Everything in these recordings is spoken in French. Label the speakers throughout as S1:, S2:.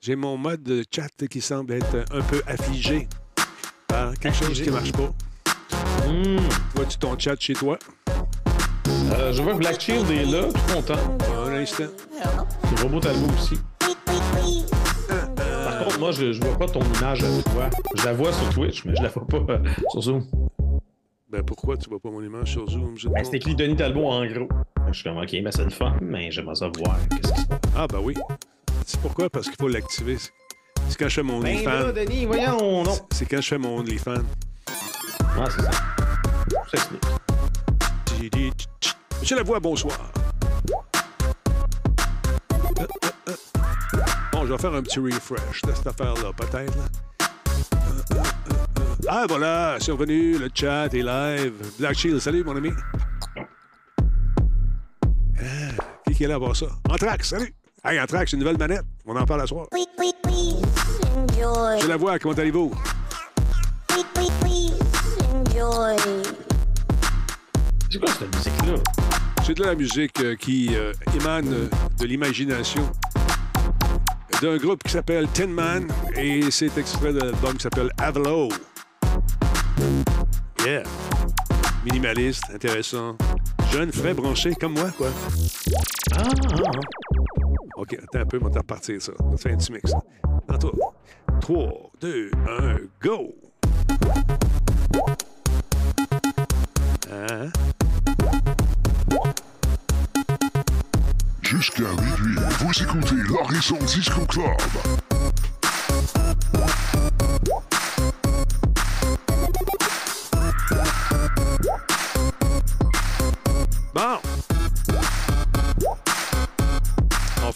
S1: J'ai mon mode de chat qui semble être un peu affligé par quelque chose qui marche pas. Vois-tu ton chat chez toi?
S2: Euh, je vois que Black Shield est là, tout content.
S1: Un instant.
S2: Le robot Talbot aussi. Par contre, moi, je, je vois pas ton image à toi. Je la vois sur Twitch, mais je la vois pas euh, sur Zoom.
S1: Ben pourquoi tu vois pas mon image sur Zoom?
S2: Ben, c'est écrit Denis Talbot en gros. Je suis comme, ok, mais c'est le fun, mais j'aimerais ça voir. Qu'est-ce passe?
S1: Ah, ben oui. C'est pourquoi? Parce qu'il faut l'activer. C'est- quand je fais mon
S2: Ben là. Denis, voyons, non.
S1: C'est quand je fais mon OnlyFans.
S2: Ah, c'est ça. C'est ça.
S1: Monsieur Lavoie, bonsoir. Euh, euh, euh. Bon, je vais faire un petit refresh de cette affaire-là, peut-être. Ah, voilà, c'est revenu, le chat est live. Black Shield, salut, mon ami. Ah, qui qui est là à voir ça? Anthrax, salut. Hey, Anthrax, une nouvelle manette. On en parle à soir.
S3: Enjoy.
S1: Monsieur Lavoie, comment allez-vous?
S2: C'est quoi cette musique-là?
S1: C'est de la musique euh, qui euh, émane euh, de l'imagination d'un groupe qui s'appelle Tin Man et c'est extrait de l'album qui s'appelle Avalo. Yeah. Minimaliste, intéressant. Jeune, frais, branché, comme moi, quoi.
S2: Ah, ah, ah.
S1: OK, attends un peu, on va repartir ça. On va faire un petit mix. En toi. 3, 2, 1, go! Hein?
S4: Jusqu'à minuit, vous écoutez l'Horizon Disco Club.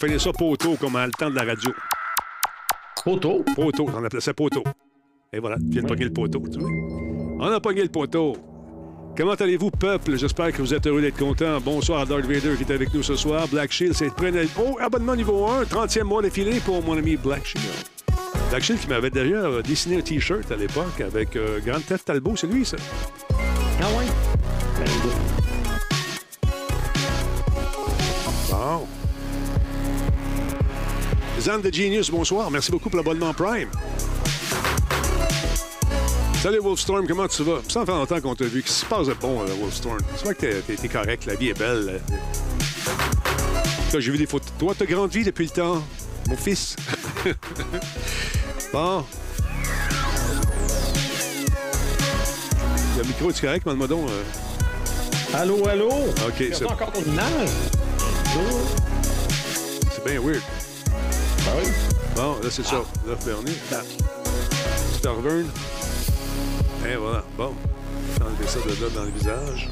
S1: Finit ça poteau comme à le temps de la radio.
S2: Poteau?
S1: Poteau, on appelait ça poteau. Et voilà, tu viens de pogner le poteau, tu vois. On a pogné le poteau. Comment allez-vous, peuple? J'espère que vous êtes heureux d'être content. Bonsoir à Darth Vader qui est avec nous ce soir. Black Shield, c'est prenez... Oh, abonnement niveau 1, 30e mois d'affilée pour mon ami Black Shield. Black Shield qui m'avait déjà euh, dessiné un T-shirt à l'époque avec euh, Grand Theft Talbot, c'est lui, ça.
S2: Ah ouais?
S1: Bon. Zan de Genius, bonsoir. Merci beaucoup pour l'abonnement Prime. Salut Wolfstorm, comment tu vas? Ça fait longtemps qu'on t'a vu. Qu'est-ce qui se passe de bon, euh, Wolfstorm? C'est vrai que t'es- correct, la vie est belle. J'ai vu des photos. Toi, t'as grandi depuis le temps, mon fils? bon. Le micro, est correct, demande-moi donc? euh?
S2: Allô, allô?
S1: OK, c'est
S2: pas encore ton image?
S1: c'est bien weird. Bon, là, c'est ça. Là, Bernier. Starvern. Et voilà. Bon. Enlever ça de là dans le visage.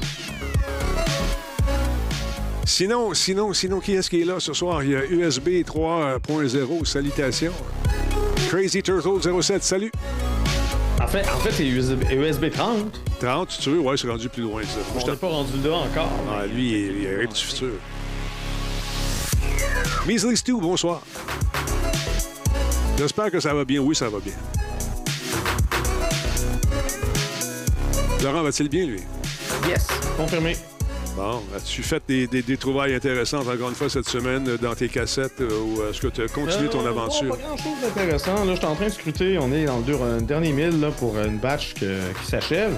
S1: Sinon, sinon, sinon, qui est-ce qui est là ce soir? Il y a USB 3.0. Salutations. Crazy Turtle 07, salut.
S2: En fait, en fait c'est USB, USB 30.
S1: 30, tu veux? Ouais, c'est rendu plus loin, ça.
S2: On
S1: je
S2: n'est
S1: t'en-
S2: pas rendu là encore.
S1: Ah, lui, il est, il est du futur. Measly Stu, bonsoir. J'espère que ça va bien. Oui, ça va bien. Laurent, va-t-il bien, lui?
S2: Yes, confirmé.
S1: Bon, as-tu fait des, des, des trouvailles intéressantes, encore une fois, cette semaine, euh, dans tes cassettes, euh, ou est-ce que tu as continué ton
S2: Euh,
S1: aventure?
S2: Pas grand-chose d'intéressant. Là, je suis en train de scruter. On est dans le, dur- un dernier mille là, pour une batch que- qui s'achève.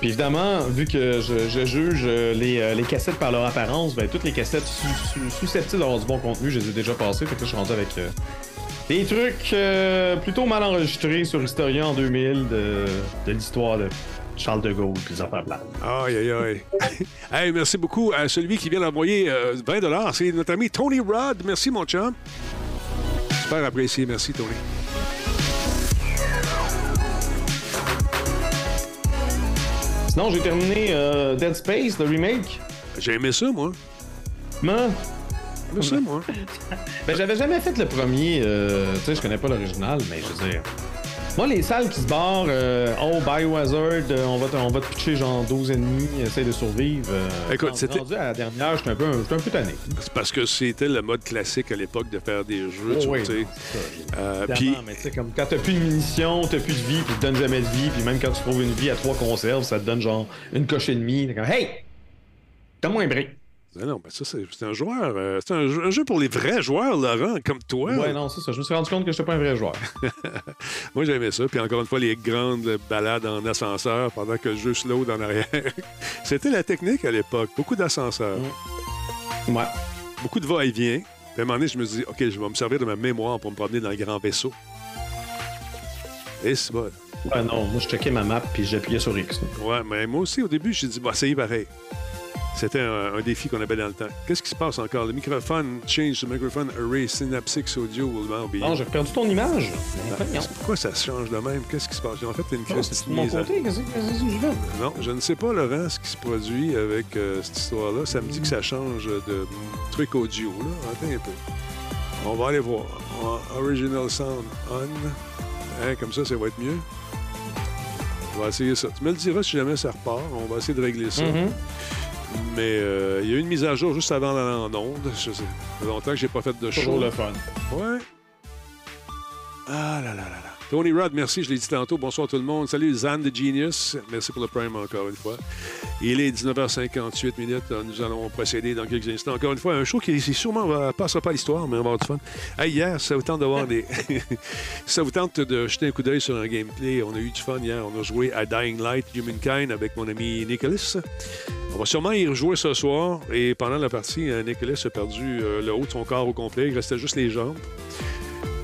S2: Puis évidemment, vu que je, je juge euh, les, euh, les cassettes par leur apparence, ben, toutes les cassettes su- su- susceptibles d'avoir du bon contenu, je les ai déjà passées. Fait que là, je suis rendu avec euh, des trucs euh, plutôt mal enregistrés sur Historia en 2000 de, de l'histoire de Charles de Gaulle puis affaires plates.
S1: Aïe, aïe, aïe. hey, merci beaucoup à celui qui vient d'envoyer euh, 20 C'est notre ami Tony Rod. Merci, mon chum. Super apprécié. Merci, Tony.
S2: Sinon, j'ai terminé euh, Dead Space, le remake.
S1: J'ai aimé ça, moi.
S2: Man,
S1: Aimé ça, moi.
S2: Ben, j'avais jamais fait le premier. euh, tu sais, je connais pas l'original, mais je veux dire. Moi, les salles qui se barrent, euh, oh, Biohazard, euh, on va, te, on va te pitcher genre 12 ennemis, essaye de survivre. euh,
S1: Écoute, c'était-
S2: rendu à la dernière, j'étais un peu, un peu tanné.
S1: C'est parce que c'était le mode classique à l'époque de faire des jeux,
S2: Oh,
S1: tu
S2: oui,
S1: sais. Euh, puis,
S2: mais tu sais, comme quand t'as plus de munitions, t'as plus de vie, puis te donne jamais de vie, puis même quand tu trouves une vie à trois conserves, ça te donne genre une coche et demie. T'es comme, hey! Donne-moi un break.
S1: Non, non, ben ça, c'est c'est un joueur. euh, c'est un, jeu- un jeu pour les vrais joueurs, Laurent, comme toi.
S2: Ouais, non, c'est ça. Je me suis rendu compte que j'étais pas un vrai joueur.
S1: Moi, j'aimais ça. Puis encore une fois, les grandes balades en ascenseur pendant que le jeu slow en arrière. C'était la technique à l'époque. Beaucoup d'ascenseurs.
S2: Ouais.
S1: Beaucoup de va-et-vient. Puis à un moment donné, je me dis, OK, je vais me servir de ma mémoire pour me promener dans le grand vaisseau. Et c'est bon.
S2: Ouais, non, moi, je checkais ma map, puis j'appuyais sur X.
S1: Ouais, mais moi aussi, au début, j'ai dit, bah, ça y est, pareil. C'était un, un défi qu'on avait dans le temps. Qu'est-ce qui se passe encore? Le microphone, change the microphone array synaptics audio will now be.
S2: Non, j'ai perdu ton image.
S1: Ah. Pourquoi ça se change de même? Qu'est-ce qui se passe? En fait, une
S2: Non,
S1: crise
S2: c'est de mon côté, qu'est-ce que je fais?
S1: Non, je ne sais pas, Laurent, ce qui se produit avec euh, cette histoire-là. Ça me dit que ça change de truc audio, là. Attends un peu. On va aller voir. Original sound on. Hein, comme ça, ça va être mieux. On va essayer ça. Tu me le diras si jamais ça repart. On va essayer de régler ça.
S2: Mhm.
S1: Mais euh, il y a eu une mise à jour juste avant d'aller en onde. Je sais. Ça fait longtemps que j'ai pas fait de show.
S2: Toujours le fun.
S1: Ouais. Ah là là là là. Tony Rod, merci, je l'ai dit tantôt. Bonsoir tout le monde. Salut Zan de Genius. Merci pour le prime encore une fois. Il est 19h58 minutes. Euh, Nous allons procéder dans quelques instants. Encore une fois, un show qui sûrement va, passera pas à l'histoire, mais on va avoir du fun. Hey, hier, ça vous tente de voir des. ça vous tente de jeter un coup d'œil sur un gameplay? On a eu du fun hier. On a joué à Dying Light Humankind avec mon ami Nicholas. On va sûrement y rejouer ce soir. Et pendant la partie, euh, Nicholas a perdu euh, le haut de son corps au complet. Il restait juste les jambes.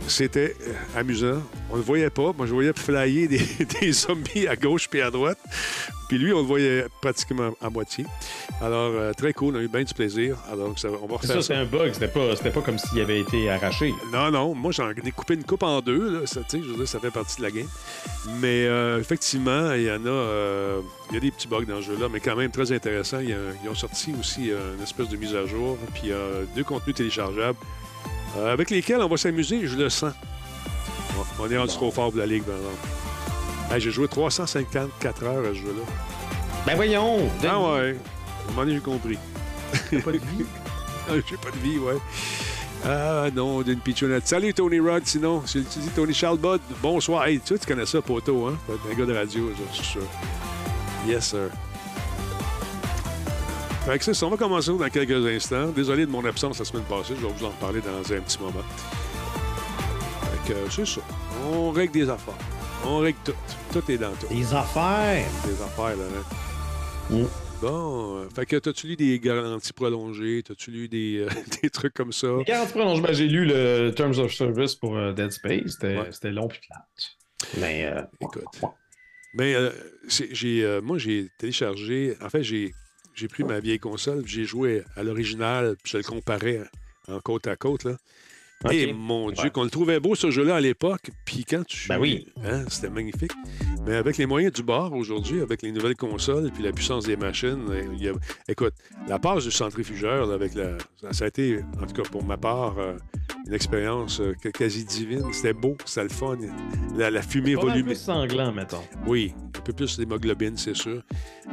S1: C'était euh, amusant. On ne le voyait pas. Moi, je voyais flyer des, des zombies à gauche puis à droite. Puis lui, on le voyait pratiquement à moitié. Alors, euh, très cool. On a eu bien du plaisir. Alors, ça- on va
S2: C'est
S1: refaire
S2: ça,
S1: ça.
S2: c'est un bug. C'était pas, pas comme s'il avait été arraché.
S1: Non, non, moi j'en ai coupé une coupe en deux, là, ça, je veux dire, ça fait partie de la game. Mais euh, effectivement, il y en a, euh, il y a des petits bugs dans le jeu-là, mais quand même très intéressant. Il y a- ils ont sorti aussi une espèce de mise à jour, puis euh, deux contenus téléchargeables euh, avec lesquels on va s'amuser, je le sens. On- On est rendu trop fort pour la Ligue, par exemple. Hey, J'ai joué 354 heures à ce jeu-là.
S2: Ben voyons!
S1: Ah ouais, à un moment donné, j'ai compris.
S2: T'as pas de vie?
S1: J'ai pas de vie, ouais. Ah non, d'une pitchounette. Salut Tony Rod, sinon. Tu tu dis Tony Charles Bud, bonsoir. Hey, tu, tu connais ça, poteau, hein? Un gars de radio, je suis sûr. Yes, sir. Fait que c'est ça, on va commencer dans quelques instants. Désolé de mon absence la semaine passée, je vais vous en reparler dans un petit moment. Fait que c'est ça. On règle des affaires. On règle tout. Tout est dans tout.
S2: Des affaires!
S1: Des affaires, là. hein.
S2: Mm.
S1: Bon, euh, fait que t'as-tu lu des garanties prolongées? T'as-tu lu des, euh, des trucs comme ça?
S2: Garantie prolongement, j'ai lu le Terms of Service pour euh, Dead Space. C'était
S1: Ouais.
S2: long puis plate. Mais euh,
S1: Écoute. Mais euh, j'ai, euh, moi, j'ai téléchargé. En fait, j'ai, j'ai pris ma vieille console, j'ai joué à l'original, puis je le comparais en côte à côte. Là.
S2: Ok.
S1: Et mon Dieu,
S2: Ouais.
S1: qu'on le trouvait beau ce jeu-là à l'époque, puis quand tu.
S2: Ben oui.
S1: Hein, c'était magnifique. Mais avec les moyens du bord aujourd'hui, avec les nouvelles consoles, puis la puissance des machines, euh, il y a- écoute, la passe du centrifugeur, là, avec la. Ça, a été, en tout cas pour ma part, euh, une expérience euh, quasi divine. C'était beau, c'était le fun. La, la fumée
S2: Pas mal
S1: volumique.
S2: plus sanglant, mettons.
S1: Oui, un peu plus d'hémoglobine, c'est sûr.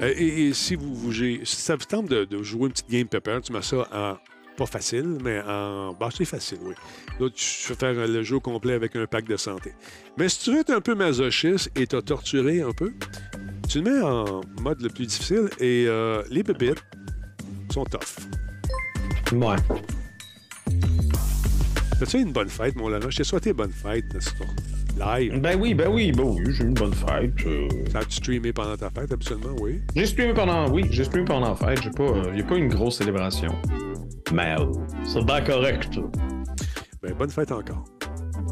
S1: Euh, et, et si vous, vous si ça vous tente de, de jouer une petite game pepper, tu mets ça en pas facile, mais en bah, c'est facile, oui. Là, tu fais faire le jeu complet avec un pack de santé. Mais si tu veux être un peu masochiste et t'as torturé un peu, tu le mets en mode le plus difficile et euh, les bébites sont tough.
S2: Ouais.
S1: As-tu eu une bonne fête, mon Laurent? Je t'ai souhaité bonne fête, live.
S2: Ben oui, ben oui, ben oui, j'ai eu une bonne fête. euh.
S1: Ça a-tu streamé pendant ta fête, absolument, oui?
S2: J'ai streamé pendant, oui, j'ai streamé pendant la fête. J'ai pas, euh, y a pas une grosse célébration. Mais euh, c'est bien correct.
S1: Ben, bonne fête encore.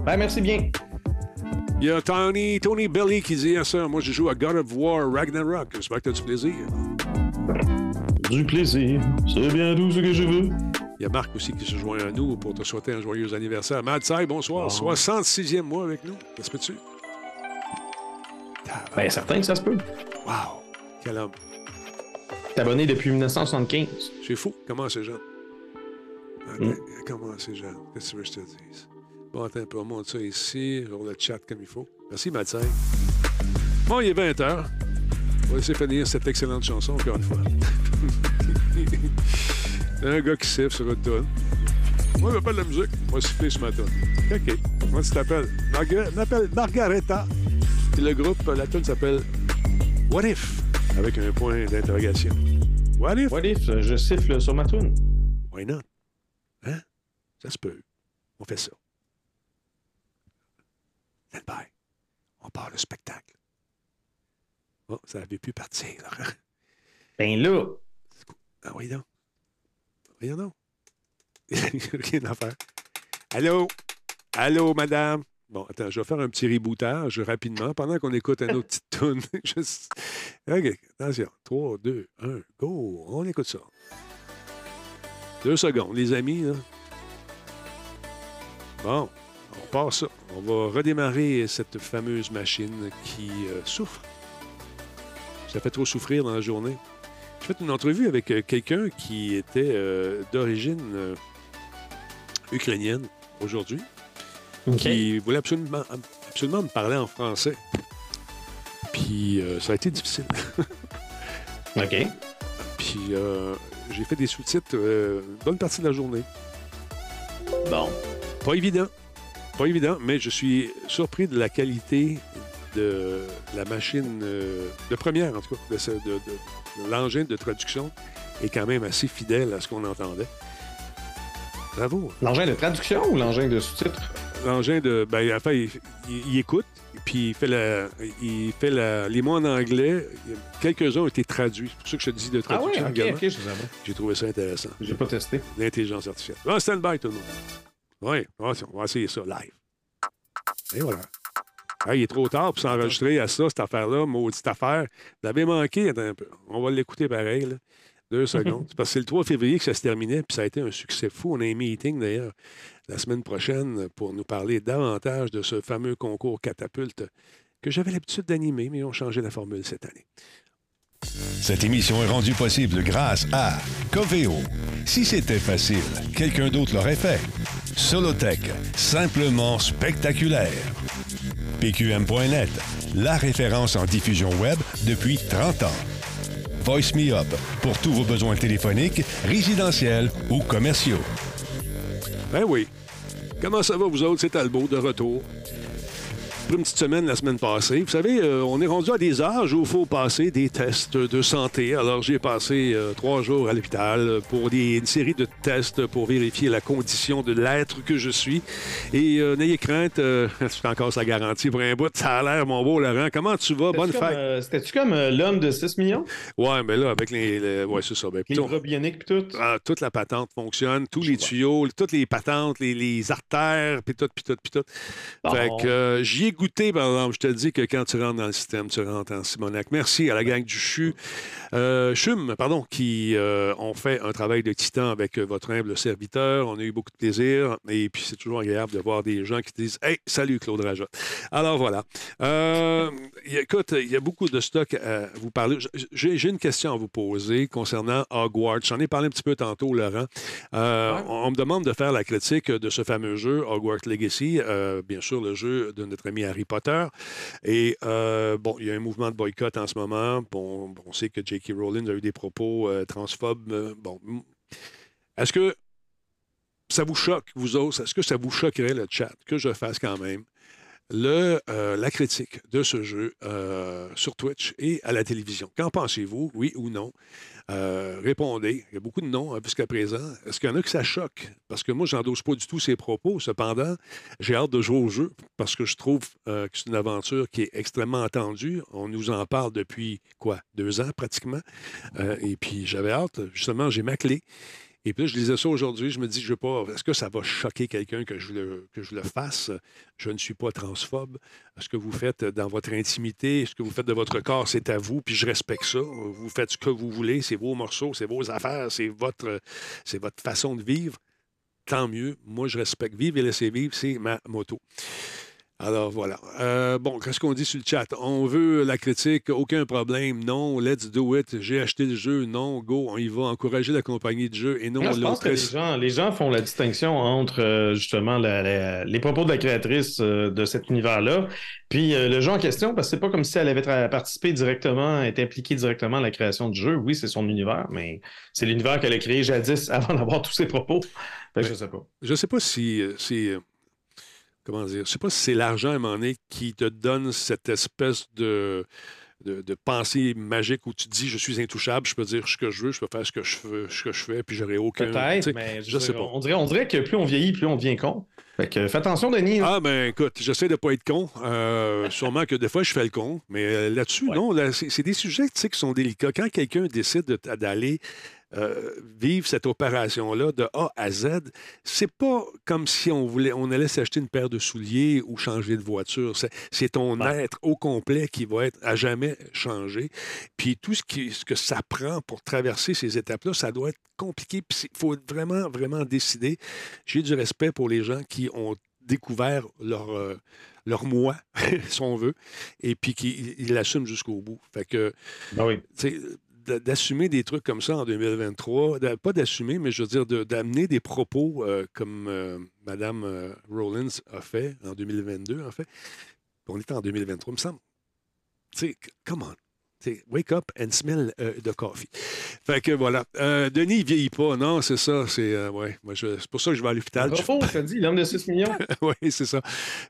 S2: Ben merci bien.
S1: Il y a Tony, Tony Belly qui dit à ça, moi je joue à God of War Ragnarok. J'espère que tu as du plaisir.
S2: Du plaisir, c'est bien tout ce que je veux.
S1: Il y a Marc aussi qui se joint à nous pour te souhaiter un joyeux anniversaire. Mad Sai, bonsoir. 66e mois avec nous. Ça se peut-tu?
S2: Ben certain que ça se peut.
S1: Wow! Quel homme.
S2: T'es abonné depuis 1975.
S1: C'est fou. Comment c'est jeune? Attends, Comment c'est jeune? Qu'est-ce que tu veux que je te dise? Bon, attends un peu. On monte ça ici. Sur le chat comme il faut. Merci, Matsai. Bon, il est 20 h On va laisser finir cette excellente chanson encore une fois. Un gars qui siffle sur une tonne. Moi, je veux pas de la musique. Moi, siffler sur ma tonne. OK. Comment tu t'appelles? Marga- je m'appelle Margareta. Et le groupe, la tonne s'appelle What If? Avec un point d'interrogation. What if?
S2: What if je siffle sur ma toune?
S1: Why not? Ça se peut. On fait ça. On part le spectacle. Oh, ça avait pu partir, Laurent.
S2: Ben là,
S1: Ah oui, non. Voyons donc. Rien à faire. Allô? Allô, madame? Bon, attends, je vais faire un petit rebootage rapidement pendant qu'on écoute un autre petite tune. Juste- OK, attention. 3, 2, 1, go. On écoute ça. Deux secondes, les amis. Là. Bon, on part ça. On va redémarrer cette fameuse machine qui euh, souffre. Ça fait trop souffrir dans la journée. J'ai fait une entrevue avec euh, quelqu'un qui était euh, d'origine euh, ukrainienne aujourd'hui, qui voulait absolument, absolument me parler en français. Puis ça a été difficile.
S2: OK.
S1: Puis j'ai fait des sous-titres une bonne partie de la journée.
S2: Bon.
S1: Pas évident. Pas évident, mais je suis surpris de la qualité de la machine euh, de première, en tout cas, de, ce- de- de- de l'engin de traduction est quand même assez fidèle à ce qu'on entendait. Bravo.
S2: L'engin de traduction ou l'engin de sous-titres?
S1: L'engin de. Ben, enfin, il, il- il écoute, puis il fait, la, il fait la, les mots en anglais. Quelques-uns ont été traduits. C'est pour ça que je te dis de
S2: Ah
S1: traduction
S2: OK,
S1: également.
S2: OK, je savais.
S1: J'ai trouvé ça intéressant.
S2: J'ai pas testé.
S1: L'intelligence artificielle. Ah, stand-by, tout le monde. Oui, on va- essayer ça live. Et voilà. Ah, il est trop tard pour s'enregistrer à ça, cette affaire-là, maudite affaire. Vous l'avez manqué, attends un peu. On va l'écouter pareil, là. Deux secondes. C'est parce que c'est le 3 février que ça se terminait, puis ça a été un succès fou. On a un meeting, d'ailleurs, la semaine prochaine pour nous parler davantage de ce fameux concours catapulte que j'avais l'habitude d'animer, mais ils ont changé la formule cette année.
S5: Cette émission est rendue possible grâce à Coveo. Si c'était facile, quelqu'un d'autre l'aurait fait. Solotech, simplement spectaculaire. PQM.net, la référence en diffusion web depuis 30 ans. Voice Me Up, pour tous vos besoins téléphoniques, résidentiels ou commerciaux.
S1: Ben oui. Comment ça va, vous autres? C'est Talbot, de retour? Une petite semaine la semaine passée. Vous savez, euh, on est rendu à des âges où il faut passer des tests de santé. Alors, j'ai passé euh, trois jours à l'hôpital pour des- une série de tests pour vérifier la condition de l'être que je suis. Et euh, n'ayez crainte, c'est encore sa garantie pour un bout. Ça a l'air, mon beau Laurent. Comment tu vas? Bonne fête.
S2: C'était-tu comme l'homme de 6 millions?
S1: Ouais, mais là, avec les. les- ouais, c'est ça. Ben,
S2: Les pis tout?
S1: ah, toute la patente fonctionne, tous les tuyaux, toutes les patentes, les, les artères, puis tout, puis tout, puis tout.
S2: Bon.
S1: Fait que j'y ai goûté, par exemple. Je te dis que quand tu rentres dans le système, tu rentres en Simonac. Merci à la gang du CHU, euh, CHUM, pardon, qui euh, ont fait un travail de titan avec euh, votre humble serviteur. On a eu beaucoup de plaisir. Et puis, c'est toujours agréable de voir des gens qui te disent Hey, salut Claude Raja. Alors voilà. Euh, écoute, il y a beaucoup de stock à vous parler. J'ai une question à vous poser concernant Hogwarts. J'en ai parlé un petit peu tantôt, Laurent. Euh,
S2: Ouais.
S1: on, on me demande de faire la critique de ce fameux jeu, Hogwarts Legacy, bien sûr, le jeu de notre ami Harry Potter. Et euh, bon, il y a un mouvement de boycott en ce moment. Bon, on sait que J.K. Rowling a eu des propos euh, transphobes. Euh, bon, est-ce que ça vous choque, vous autres? Est-ce que ça vous choquerait, le chat, que je fasse quand même le, la critique de ce jeu sur Twitch et à la télévision? Qu'en pensez-vous, oui ou non? Euh, répondez. Il y a beaucoup de noms hein, jusqu'à présent. Est-ce qu'il y en a que ça choque? Parce que moi, je n'endosse pas du tout ces propos. Cependant, j'ai hâte de jouer au jeu parce que je trouve euh, que c'est une aventure qui est extrêmement attendue. On nous en parle depuis, quoi, deux ans pratiquement. Euh, et puis, j'avais hâte. Justement, j'ai ma clé. Et puis là, je lisais ça aujourd'hui, je me dis, je veux pas, est-ce que ça va choquer quelqu'un que je, le, que je le fasse? Je ne suis pas transphobe. Ce que vous faites dans votre intimité, ce que vous faites de votre corps, c'est à vous, puis je respecte ça. Vous faites ce que vous voulez, c'est vos morceaux, c'est vos affaires, c'est votre, c'est votre façon de vivre. Tant mieux. Moi, je respecte. Vivre et laisser vivre, c'est ma moto. Alors voilà. Euh, bon, qu'est-ce qu'on dit sur le chat? On veut la critique, aucun problème. Non, let's do it. J'ai acheté le jeu. Non, go, on y va. Encourager la compagnie de jeu et non
S2: je pense que les gens, les gens font la distinction entre euh, justement la- la- les propos de la créatrice euh, de cet univers-là, puis le jeu en question, parce que c'est pas comme si elle avait participé directement, été impliquée directement à la création du jeu. Oui, c'est son univers, mais c'est l'univers qu'elle a créé jadis avant d'avoir tous ses propos. Je sais pas.
S1: Je sais pas si Comment dire? Je sais pas si c'est l'argent à un moment donné qui te donne cette espèce de. De, de pensée magique où tu te dis je suis intouchable, je peux dire ce que je veux, je peux faire ce que je fais, ce que je fais, puis j'aurai aucun.
S2: Peut-être, mais
S1: je sais pas.
S2: On dirait, on dirait que plus on vieillit, plus on devient con. Fait que fais attention, Denis.
S1: Ah, ben écoute, j'essaie de pas être con. Euh, sûrement que des fois, je fais le con. Mais euh, là-dessus,
S2: Ouais.
S1: non, là, c'est des sujets qui sont délicats. Quand quelqu'un décide de- d'aller euh, vivre cette opération-là de A à Z, c'est pas comme si on voulait, on allait s'acheter une paire de souliers ou changer de voiture. C'est- ton
S2: Ouais.
S1: être au complet qui va être à jamais changé. Puis tout ce, qui, ce que ça prend pour traverser ces étapes-là, ça doit être compliqué. Puis il faut vraiment, vraiment décider. J'ai du respect pour les gens qui ont découvert leur, euh, leur moi, si on veut, et puis qui ils l'assument jusqu'au bout. Fait que,
S2: Ben oui.
S1: D'assumer des trucs comme ça en 2023, d'a- pas d'assumer, mais je veux dire d'amener des propos euh, comme euh, Mme euh, Rollins a fait en 2022, en fait. On est en 2023, il me semble. Tu sais, come on. Sais, wake up and smell euh, the coffee. Fait que voilà. Euh, Denis, il vieillit pas. Non, c'est ça. C'est euh, ouais, moi, je- c'est pour ça que je vais à l'hôpital. Je-
S2: Bravo, t'as dit, l'homme de 6 millions.
S1: oui, c'est ça.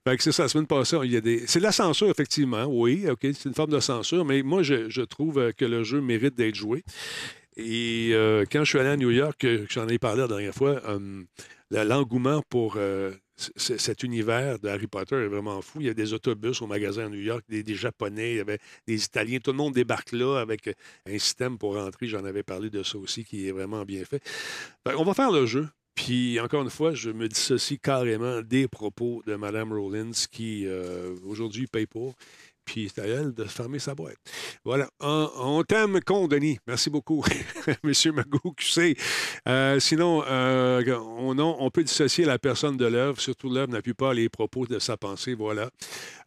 S1: Fait que c'est ça, la semaine passée, il y a des. C'est de la censure, effectivement. Oui, OK, c'est une forme de censure, mais moi, je, je trouve euh, que le jeu mérite d'être joué. Et euh, quand je suis allé à New York, j'en ai parlé la dernière fois, euh, l'engouement pour euh, cet univers de Harry Potter est vraiment fou. Il y a des autobus au magasin à New York, des, Japonais, il y avait des Italiens. Tout le monde débarque là avec un système pour rentrer. J'en avais parlé de ça aussi, qui est vraiment bien fait. Fait on va faire le jeu. Puis, encore une fois, je me dissocie carrément des propos de Mme Rollins qui, euh, aujourd'hui, paye pour. Puis, c'est à elle de fermer sa boîte. Voilà. On, t'aime, con, Denis. Merci beaucoup, Monsieur Magou QC. Euh, sinon, euh, on, peut dissocier la personne de l'œuvre, surtout l'œuvre n'appuie pas les propos de sa pensée. Voilà.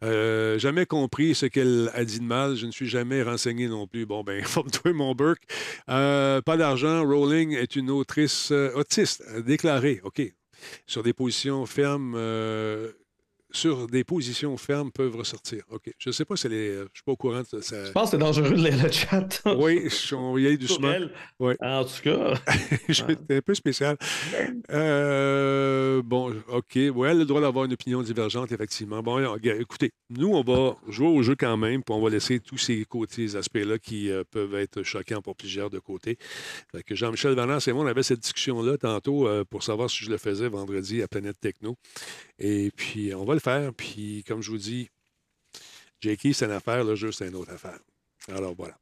S1: Euh, jamais compris ce qu'elle a dit de mal. Je ne suis jamais renseigné non plus. Bon, ben, forme-toi, mon Burke. Euh, pas d'argent. Rowling est une autrice autiste, déclarée. OK. Sur des positions fermes. Sur des positions fermes peuvent ressortir. OK. Je ne sais pas si est. euh, Je ne suis pas au courant de ça.
S2: Je pense que c'est dangereux de lire le chat.
S1: Oui, on y
S2: Pour
S1: doucement.
S2: elle.
S1: Ouais.
S2: En tout cas,
S1: J'étais un peu spécial. Euh, bon, OK. Ouais, le droit d'avoir une opinion divergente, effectivement. Bon, écoutez, nous, on va jouer au jeu quand même, puis on va laisser tous ces côtés, ces aspects-là qui euh, peuvent être choquants pour plusieurs de côté. Fait que Jean-Michel Valence et moi, on avait cette discussion-là tantôt euh, pour savoir si je le faisais vendredi à Planète Techno. Et puis, on va le faire. Puis, comme je vous dis, Jakey, c'est une affaire, le jeu, c'est une autre affaire. Alors voilà.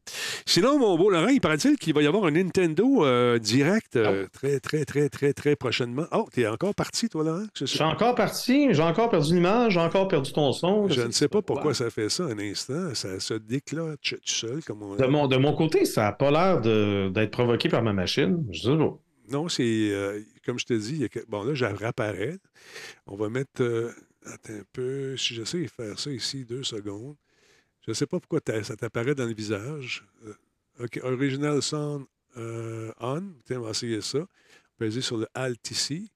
S1: Sinon, mon beau Laurent, il paraît-il qu'il va y avoir un Nintendo euh, direct euh, très, très, très, très, très prochainement. Oh, t'es encore parti, toi, Laurent? Je,
S2: suis encore parti, j'ai encore perdu l'image, j'ai encore perdu ton son.
S1: je ne sais pas pourquoi ça fait ça un instant. Ça se déclenche tout seul, comme on
S2: De mon, de mon côté, ça n'a pas l'air d'être provoqué par ma machine. Je sais pas.
S1: Non, c'est euh, comme je te dis, il y a que- bon là, je réapparais. On va mettre. Attends un peu. Si j'essaie de faire ça ici, deux secondes. Je ne sais pas pourquoi ça t'apparaît dans le visage. Euh, OK, Original Sound euh, On. Tiens, on va essayer ça. Peser sur le Alt ici.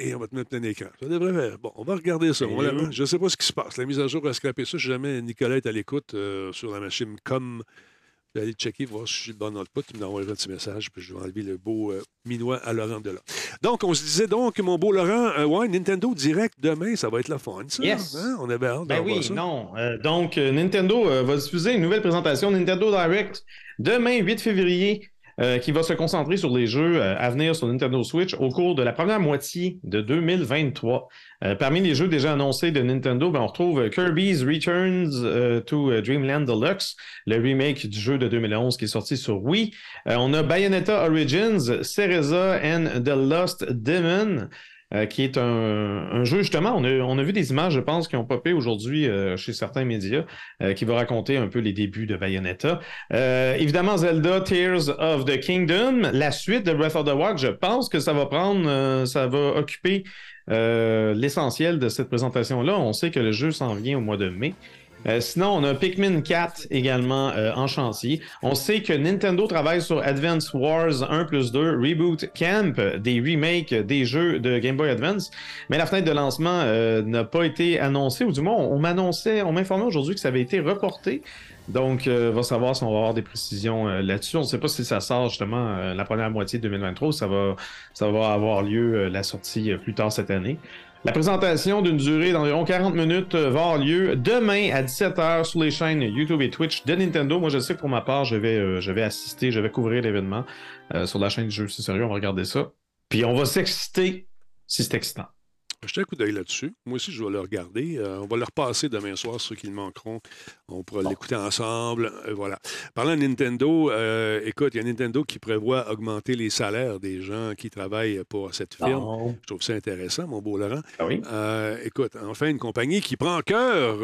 S1: Et on va te mettre plein écran. Ça devrait faire. Bon, on va regarder ça. On va la- je ne sais pas ce qui se passe. La mise à jour a scrappé ça. Si jamais Nicolas est à l'écoute euh, sur la machine comme je vais aller checker, voir si je suis bon dans le pot. Il m'envoie un petit message, puis je vais enlever le beau euh, minois à Laurent de là. Donc, on se disait donc, mon beau Laurent, euh, ouais, Nintendo Direct demain, ça va être la fun, ça.
S2: Yes.
S1: Hein? On avait hâte
S2: Ben oui,
S1: ça.
S2: non. Euh, donc, Nintendo va diffuser une nouvelle présentation Nintendo Direct demain, 8 février, euh, qui va se concentrer sur les jeux euh, à venir sur Nintendo Switch au cours de la première moitié de 2023. Euh, parmi les jeux déjà annoncés de Nintendo, ben, on retrouve Kirby's Returns euh, to Dreamland Deluxe, le remake du jeu de 2011 qui est sorti sur Wii. On a Bayonetta Origins, Cereza and the Lost Demon. Euh, qui est un, jeu, justement, on a, vu des images, je pense, qui ont popé aujourd'hui euh, chez certains médias, euh, qui va raconter un peu les débuts de Bayonetta. Évidemment, Zelda Tears of the Kingdom, la suite de Breath of the Wild, je pense que ça va prendre, ça va occuper l'essentiel de cette présentation-là. On sait que le jeu s'en vient au mois de mai. Euh, sinon, on a Pikmin 4 également euh, en chantier. On sait que Nintendo travaille sur Advance Wars 1 plus 2, Reboot Camp, des remakes des jeux de Game Boy Advance. Mais la fenêtre de lancement euh, n'a pas été annoncée, ou du moins, on, on m'annonçait, on m'informait aujourd'hui que ça avait été reporté. Donc, euh, on va savoir si on va avoir des précisions là-dessus. On ne sait pas si ça sort justement la première moitié de 2023 ou ça va, ça va avoir lieu la sortie plus tard cette année. La présentation d'une durée d'environ 40 minutes euh, va avoir lieu demain à 17h sur les chaînes YouTube et Twitch de Nintendo. Moi, je sais que pour ma part, je vais, euh, je vais assister, je vais couvrir l'événement euh, sur la chaîne du jeu. C'est sérieux, on va regarder ça. Puis on va s'exciter si c'est excitant.
S1: Jetez un coup d'œil là-dessus. Moi aussi, je vais le regarder. Euh, on va le repasser demain soir, ceux qui le manqueront. On pourra l'écouter ensemble. Euh, voilà. Parlant de Nintendo, euh, écoute, il y a Nintendo qui prévoit augmenter les salaires des gens qui travaillent pour cette firme. Je trouve ça intéressant, mon beau Laurent.
S2: Ah oui?
S1: Écoute, enfin, une compagnie qui prend en cœur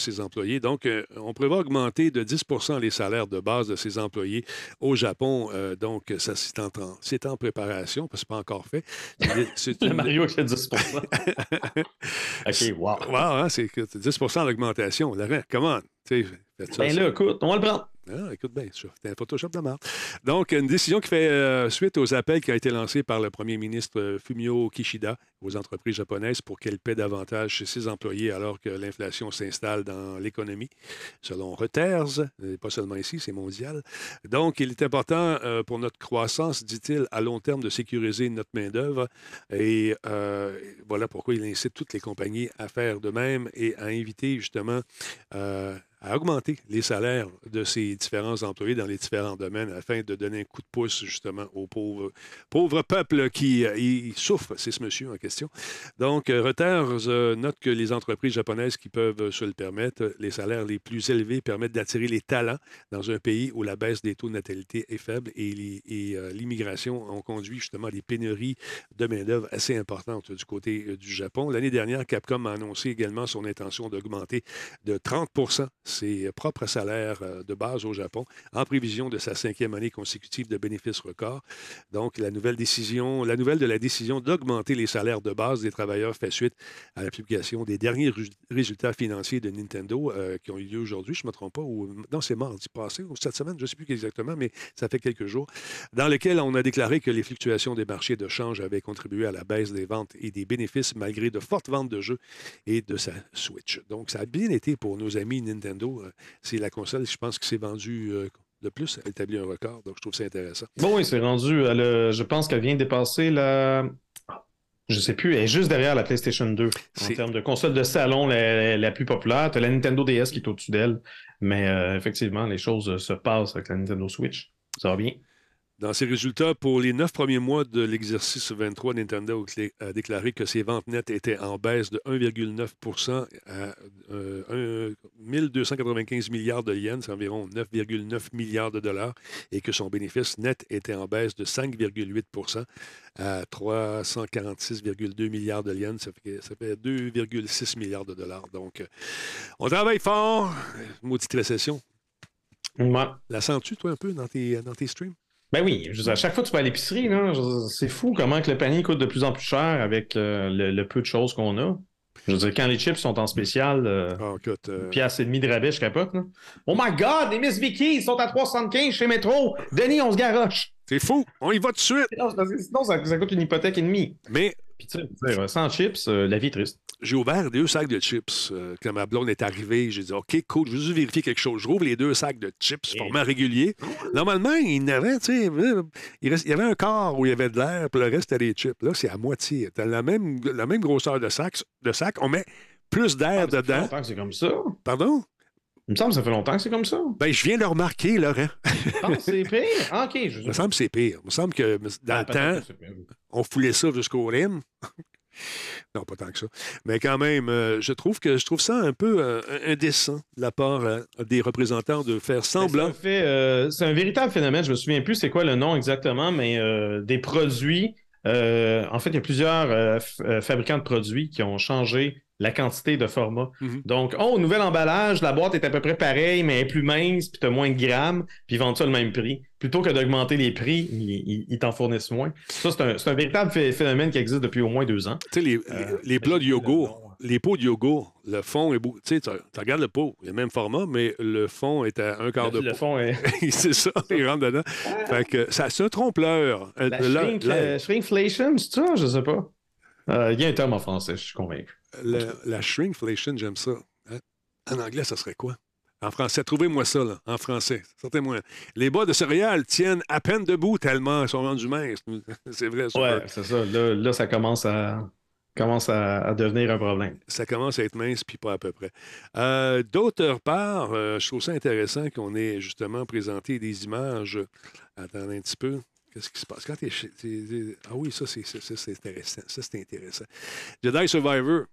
S1: ses employés. Donc, on prévoit augmenter de 10% les salaires de base de ses employés au Japon. Donc, ça, c'est en, préparation, parce que ce n'est pas encore fait. C'est- une-
S2: Mario qui fait 10%. ok, wow.
S1: Wow, hein, c'est que 10% d'augmentation. Comment?
S2: Ben là, écoute, on va le prendre.
S1: Ah, écoute bien, c'est un Photoshop de marde. Donc, une décision qui fait euh, suite aux appels qui ont été lancés par le premier ministre euh, Fumio Kishida aux entreprises japonaises pour qu'elles paient davantage chez ses employés alors que l'inflation s'installe dans l'économie, selon Reuters, euh, pas seulement ici, c'est mondial. Donc, il est important euh, pour notre croissance, dit-il, à long terme, de sécuriser notre main-d'œuvre. Et euh, voilà pourquoi il incite toutes les compagnies à faire de même et à inviter justement euh, à augmenter les salaires de ces différents employés dans les différents domaines afin de donner un coup de pouce justement aux pauvres, pauvres peuples qui y souffrent. C'est ce monsieur en question. Donc, euh, Reuters euh, note que les entreprises japonaises qui peuvent se le permettre, euh, les salaires les plus élevés permettent d'attirer les talents dans un pays où la baisse des taux de natalité est faible et euh, l'immigration ont conduit justement à des pénuries de main-d'œuvre assez importantes du côté euh, du Japon. L'année dernière, Capcom a annoncé également son intention d'augmenter de 30% ses propres salaires euh, de base au Japon en prévision de sa cinquième année consécutive de bénéfices records. Donc, la nouvelle décision, la nouvelle de la décision d'augmenter les salaires de base des travailleurs fait suite à la publication des derniers résultats financiers de Nintendo euh, qui ont eu lieu aujourd'hui, je ne me trompe pas, ou non, c'est mardi passé ou cette semaine, je ne sais plus exactement, mais ça fait quelques jours, dans lequel on a déclaré que les fluctuations des marchés de change avaient contribué à la baisse des ventes et des bénéfices malgré de fortes ventes de jeux et de sa Switch. Donc, ça a bien été pour nos amis Nintendo. Euh, C'est la console, je pense, qui s'est vendue euh, le plus, elle établit un record. Donc, je trouve ça intéressant.
S2: Bon, oui, c'est rendu. elle je pense qu'elle vient de dépasser la. Je sais plus, elle est juste derrière la PlayStation 2 en termes de console de salon la, la plus populaire. Tu as la Nintendo DS qui est au-dessus d'elle. Mais euh, effectivement, les choses se passent avec la Nintendo Switch. Ça va bien.
S1: Dans ses résultats, pour les neuf premiers mois de l'exercice 23, Nintendo a déclaré que ses ventes nettes étaient en baisse de 1,9% à euh, 1295 milliards de yens, c'est environ 9,9 milliards de dollars, et que son bénéfice net était en baisse de 5,8% à 346,2 milliards de yens, ça fait, ça fait 2,6 milliards de dollars. Donc, euh, on travaille fort. Maudite récession.
S2: Ouais.
S1: La sens-tu, toi, un peu, dans tes, dans tes streams?
S2: Ben oui, je veux dire, à chaque fois que tu vas à l'épicerie, c'est fou comment que le panier coûte de plus en plus cher avec euh, le, le peu de choses qu'on a. Je veux dire, quand les chips sont en spécial, euh,
S1: écoute, euh,
S2: pièce et demie de rabais, je capote. Là. Oh my God, les Miss Vicky, ils sont à 375 chez Métro. Denis, on se garoche.
S1: c'est fou! On y va tout de suite!
S2: Non, Sinon, ça, ça coûte une hypothèque et demie.
S1: Mais
S2: Puis tu sais, sans chips, euh, la vie est triste.
S1: j'ai ouvert deux sacs de chips. euh, quand ma blonde est arrivée, j'ai dit OK, cool, je veux juste vérifier quelque chose. Je rouvre les deux sacs de chips format régulier. Normalement, il y avait, tu sais, euh, il, reste- il y avait un quart où il y avait de l'air, puis le reste, c'était des chips. Là, c'est à moitié. T'as la même, la même grosseur de sac, de sac. On met plus d'air
S2: fait
S1: dedans.
S2: c'est comme ça.
S1: Pardon?
S2: Il me semble que ça fait longtemps que c'est comme ça.
S1: Ben, je viens de le remarquer, Laurent.
S2: Ah, c'est pire. Ah, OK. Je...
S1: Il me semble que c'est pire. Il me semble que dans
S2: Ah,
S1: le temps, on foulait ça jusqu'au rim. non, pas tant que ça. Mais quand même, euh, je trouve que je trouve ça un peu euh, indécent de la part euh, des représentants de faire semblant.
S2: c'est un véritable phénomène. Je me souviens plus c'est quoi le nom exactement, mais des produits en fait, il y a plusieurs fabricants de produits qui ont changé la quantité de format.
S1: Mhm.
S2: Donc, oh, nouvel emballage, la boîte est à peu près pareille, mais elle est plus mince, puis tu as moins de grammes, puis ils vendent ça le même prix. Plutôt que d'augmenter les prix, ils, ils- ils t'en fournissent moins. Ça, c'est un, véritable phé- phénomène qui existe depuis au moins deux ans.
S1: Tu sais, les,
S2: Euh,
S1: les, les plats de yogourt, les pots de yogourt, le fond est beau. Tu sais, tu regardes le pot, il y a le même format, mais le fond est à un quart de
S2: Le, le
S1: pot.
S2: fond est.
S1: c'est ça, il rentre dedans. Fait que ça, c'est un trompe-l'heure. Euh,
S2: La shrink, euh, shrinkflation, c'est ça? Je sais pas. Euh, Il y a un terme en français, je suis convaincu.
S1: La, la shrinkflation, j'aime ça. Hein? En anglais, ça serait quoi? En français, trouvez-moi ça, là, en français. Sortez-moi. Les bas de céréales tiennent à peine debout tellement ils sont rendus minces. C'est vrai.
S2: Ouais, c'est ça. Là, là, ça commence à commence à, à devenir un problème.
S1: Ça commence à être mince, puis pas à peu près. Euh, D'autre part, euh, je trouve ça intéressant qu'on ait justement présenté des images. Attendez un petit peu. Qu'est-ce qui se passe? Quand t'es Ah oui, ça, c'est ça, c'est intéressant. Ça, c'est intéressant. Jedi Survivor.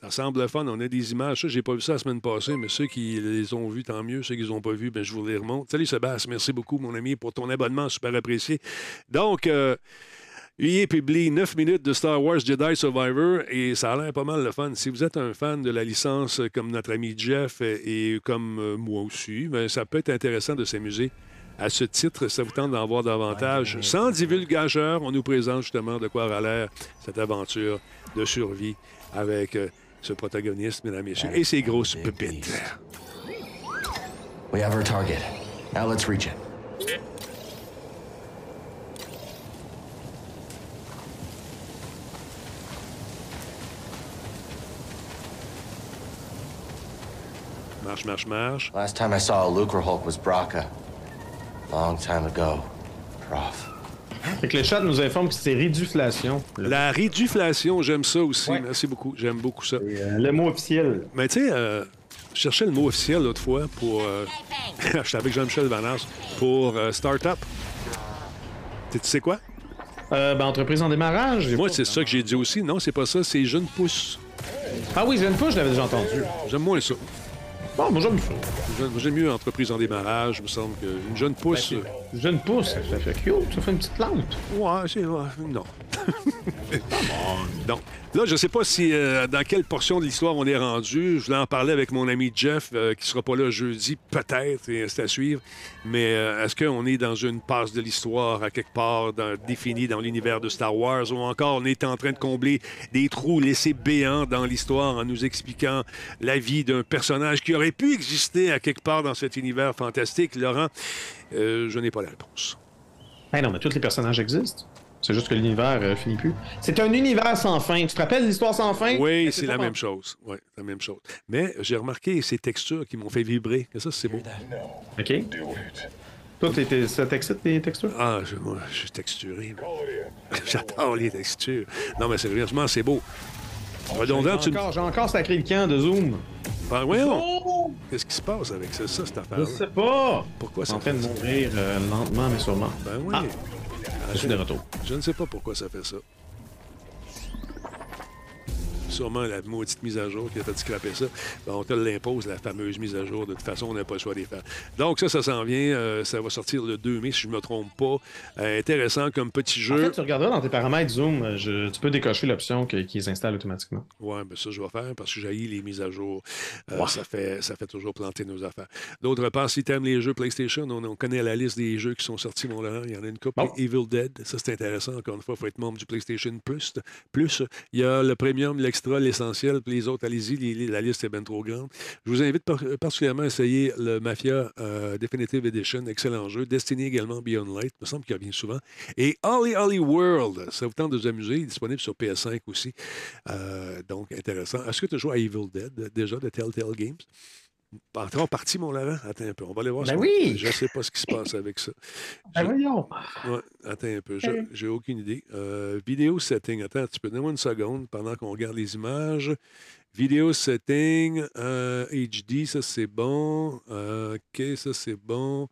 S1: Ça semble le fun. On a des images. Ça, j'ai pas vu ça la semaine passée, mais ceux qui les ont vus, tant mieux. Ceux qui les ont pas vus, ben, je vous les remonte. Salut Sébastien, merci beaucoup, mon ami, pour ton abonnement, super apprécié. Donc, euh, publie 9 minutes de Star Wars Jedi Survivor et ça a l'air pas mal le fun. Si vous êtes un fan de la licence euh, comme notre ami Jeff et, et comme euh, moi aussi, ben, ça peut être intéressant de s'amuser. À ce titre, ça vous tente d'en voir davantage. Sans divulgageur, on nous présente justement de quoi aura l'air cette aventure de survie avec euh, ce protagoniste, mesdames et messieurs, et ses grosses pépites.
S6: We have our target. Now let's reach it.
S1: Marche, marche, marche.
S6: Last time I saw a Lucre Hulk was Braca. Long time ago. Prof.
S2: Fait que le chat nous informe que c'est réduflation.
S1: La réduflation, j'aime ça aussi.
S2: Ouais.
S1: Merci beaucoup. J'aime beaucoup ça.
S2: euh, le mot officiel.
S1: Mais tu sais, euh, je cherchais le mot officiel l'autre fois pour. euh, J'étais avec Jean-Michel Vanasse pour euh, Startup. Tu sais quoi?
S2: Euh, ben, entreprise en démarrage.
S1: Moi, c'est ça que j'ai dit aussi. Non, c'est pas ça, c'est jeune pousse.
S2: Ah oui, jeune pas, je l'avais déjà entendu.
S1: J'aime moins ça.
S2: Bon, moi j'aime ça.
S1: J'aime- J'aime mieux entreprise en démarrage. Il me semble qu'une jeune pousse.
S2: Ben, Jeune pousse, ça fait cute, ça fait une petite plante.
S1: Ouais, c'est vrai. Non. Donc, là, je ne sais pas si euh, dans quelle portion de l'histoire on est rendu. Je voulais en parler avec mon ami Jeff, euh, qui sera pas là jeudi, peut-être, et c'est à suivre. Mais euh, est-ce qu'on est dans une passe de l'histoire à quelque part définie dans l'univers de Star Wars, ou encore on est en train de combler des trous laissés béants dans l'histoire en nous expliquant la vie d'un personnage qui aurait pu exister à quelque part dans cet univers fantastique, Laurent? Je n'ai pas la réponse.
S2: Ben non, mais tous les personnages existent. C'est juste que l'univers euh, finit plus. C'est un univers sans fin. Tu te rappelles l'histoire sans fin?
S1: Oui, c'est la même chose. Oui, la même chose. Mais j'ai remarqué ces textures qui m'ont fait vibrer. Et ça, c'est beau.
S2: OK. Toi, t'es- t'es- ça t'excite les textures?
S1: Ah, je, moi, je suis texturé. J'adore les textures. Non, mais sérieusement, c'est beau. Redondant, tu
S2: J'ai
S1: me...
S2: encore, j'ai encore sacré le camp de Zoom.
S1: Ben, voyons,
S2: Oh!
S1: qu'est-ce qui se passe avec ça, ça cette
S2: Je
S1: affaire
S2: sais pas.
S1: Pourquoi
S2: C'est
S1: ça
S2: en train de mourir euh, lentement, mais sûrement.
S1: Ben oui.
S2: Ah. Je
S1: ne sais pas pourquoi ça fait ça. Sûrement la maudite mise à jour qui a fait scraper ça. Ben, on te l'impose, la fameuse mise à jour. De toute façon, on n'a pas le choix de les faire. Donc, ça, ça s'en vient. Euh, ça va sortir le 2 mai, si je ne me trompe pas. Euh, intéressant comme petit
S2: En
S1: jeu.
S2: fait, tu regarderas dans tes paramètres Zoom, euh, je- tu peux décocher l'option qu'ils installent automatiquement.
S1: Oui, ben ça, je vais faire parce que j'ai les mises à jour. Euh, ça, fait, ça fait toujours planter nos affaires. D'autre part, si tu aimes les jeux PlayStation, on, on connaît la liste des jeux qui sont sortis, mon Laurent. Il y en a une couple.
S2: Bon.
S1: Evil Dead, ça, c'est intéressant. Encore une fois, il faut être membre du PlayStation Plus. Plus, il y a le Premium, l'Extra, l'Essentiel, puis les autres, allez-y, la liste est bien trop grande. Je vous invite par- particulièrement à essayer le Mafia euh, Definitive Edition, excellent jeu. Destiny également, Beyond Light, me semble qu'il revient souvent. Et Holly Holly World, ça vous tente de vous amuser, disponible sur PS5 aussi. Euh, donc, intéressant. Est-ce que tu joué à Evil Dead euh, déjà de Telltale Games? Entrons parti, mon Laurent. Attends un peu. On va aller voir
S2: Ben
S1: ça.
S2: oui!
S1: Je ne sais pas ce qui se passe avec ça.
S2: Ben
S1: Je-
S2: voyons!
S1: Ouais, attends un peu. Je- J'ai aucune idée. Euh, vidéo setting. Attends, tu peux donner-moi une seconde pendant qu'on regarde les images. Vidéo setting. euh, HD, ça c'est bon. Euh, OK, ça c'est bon.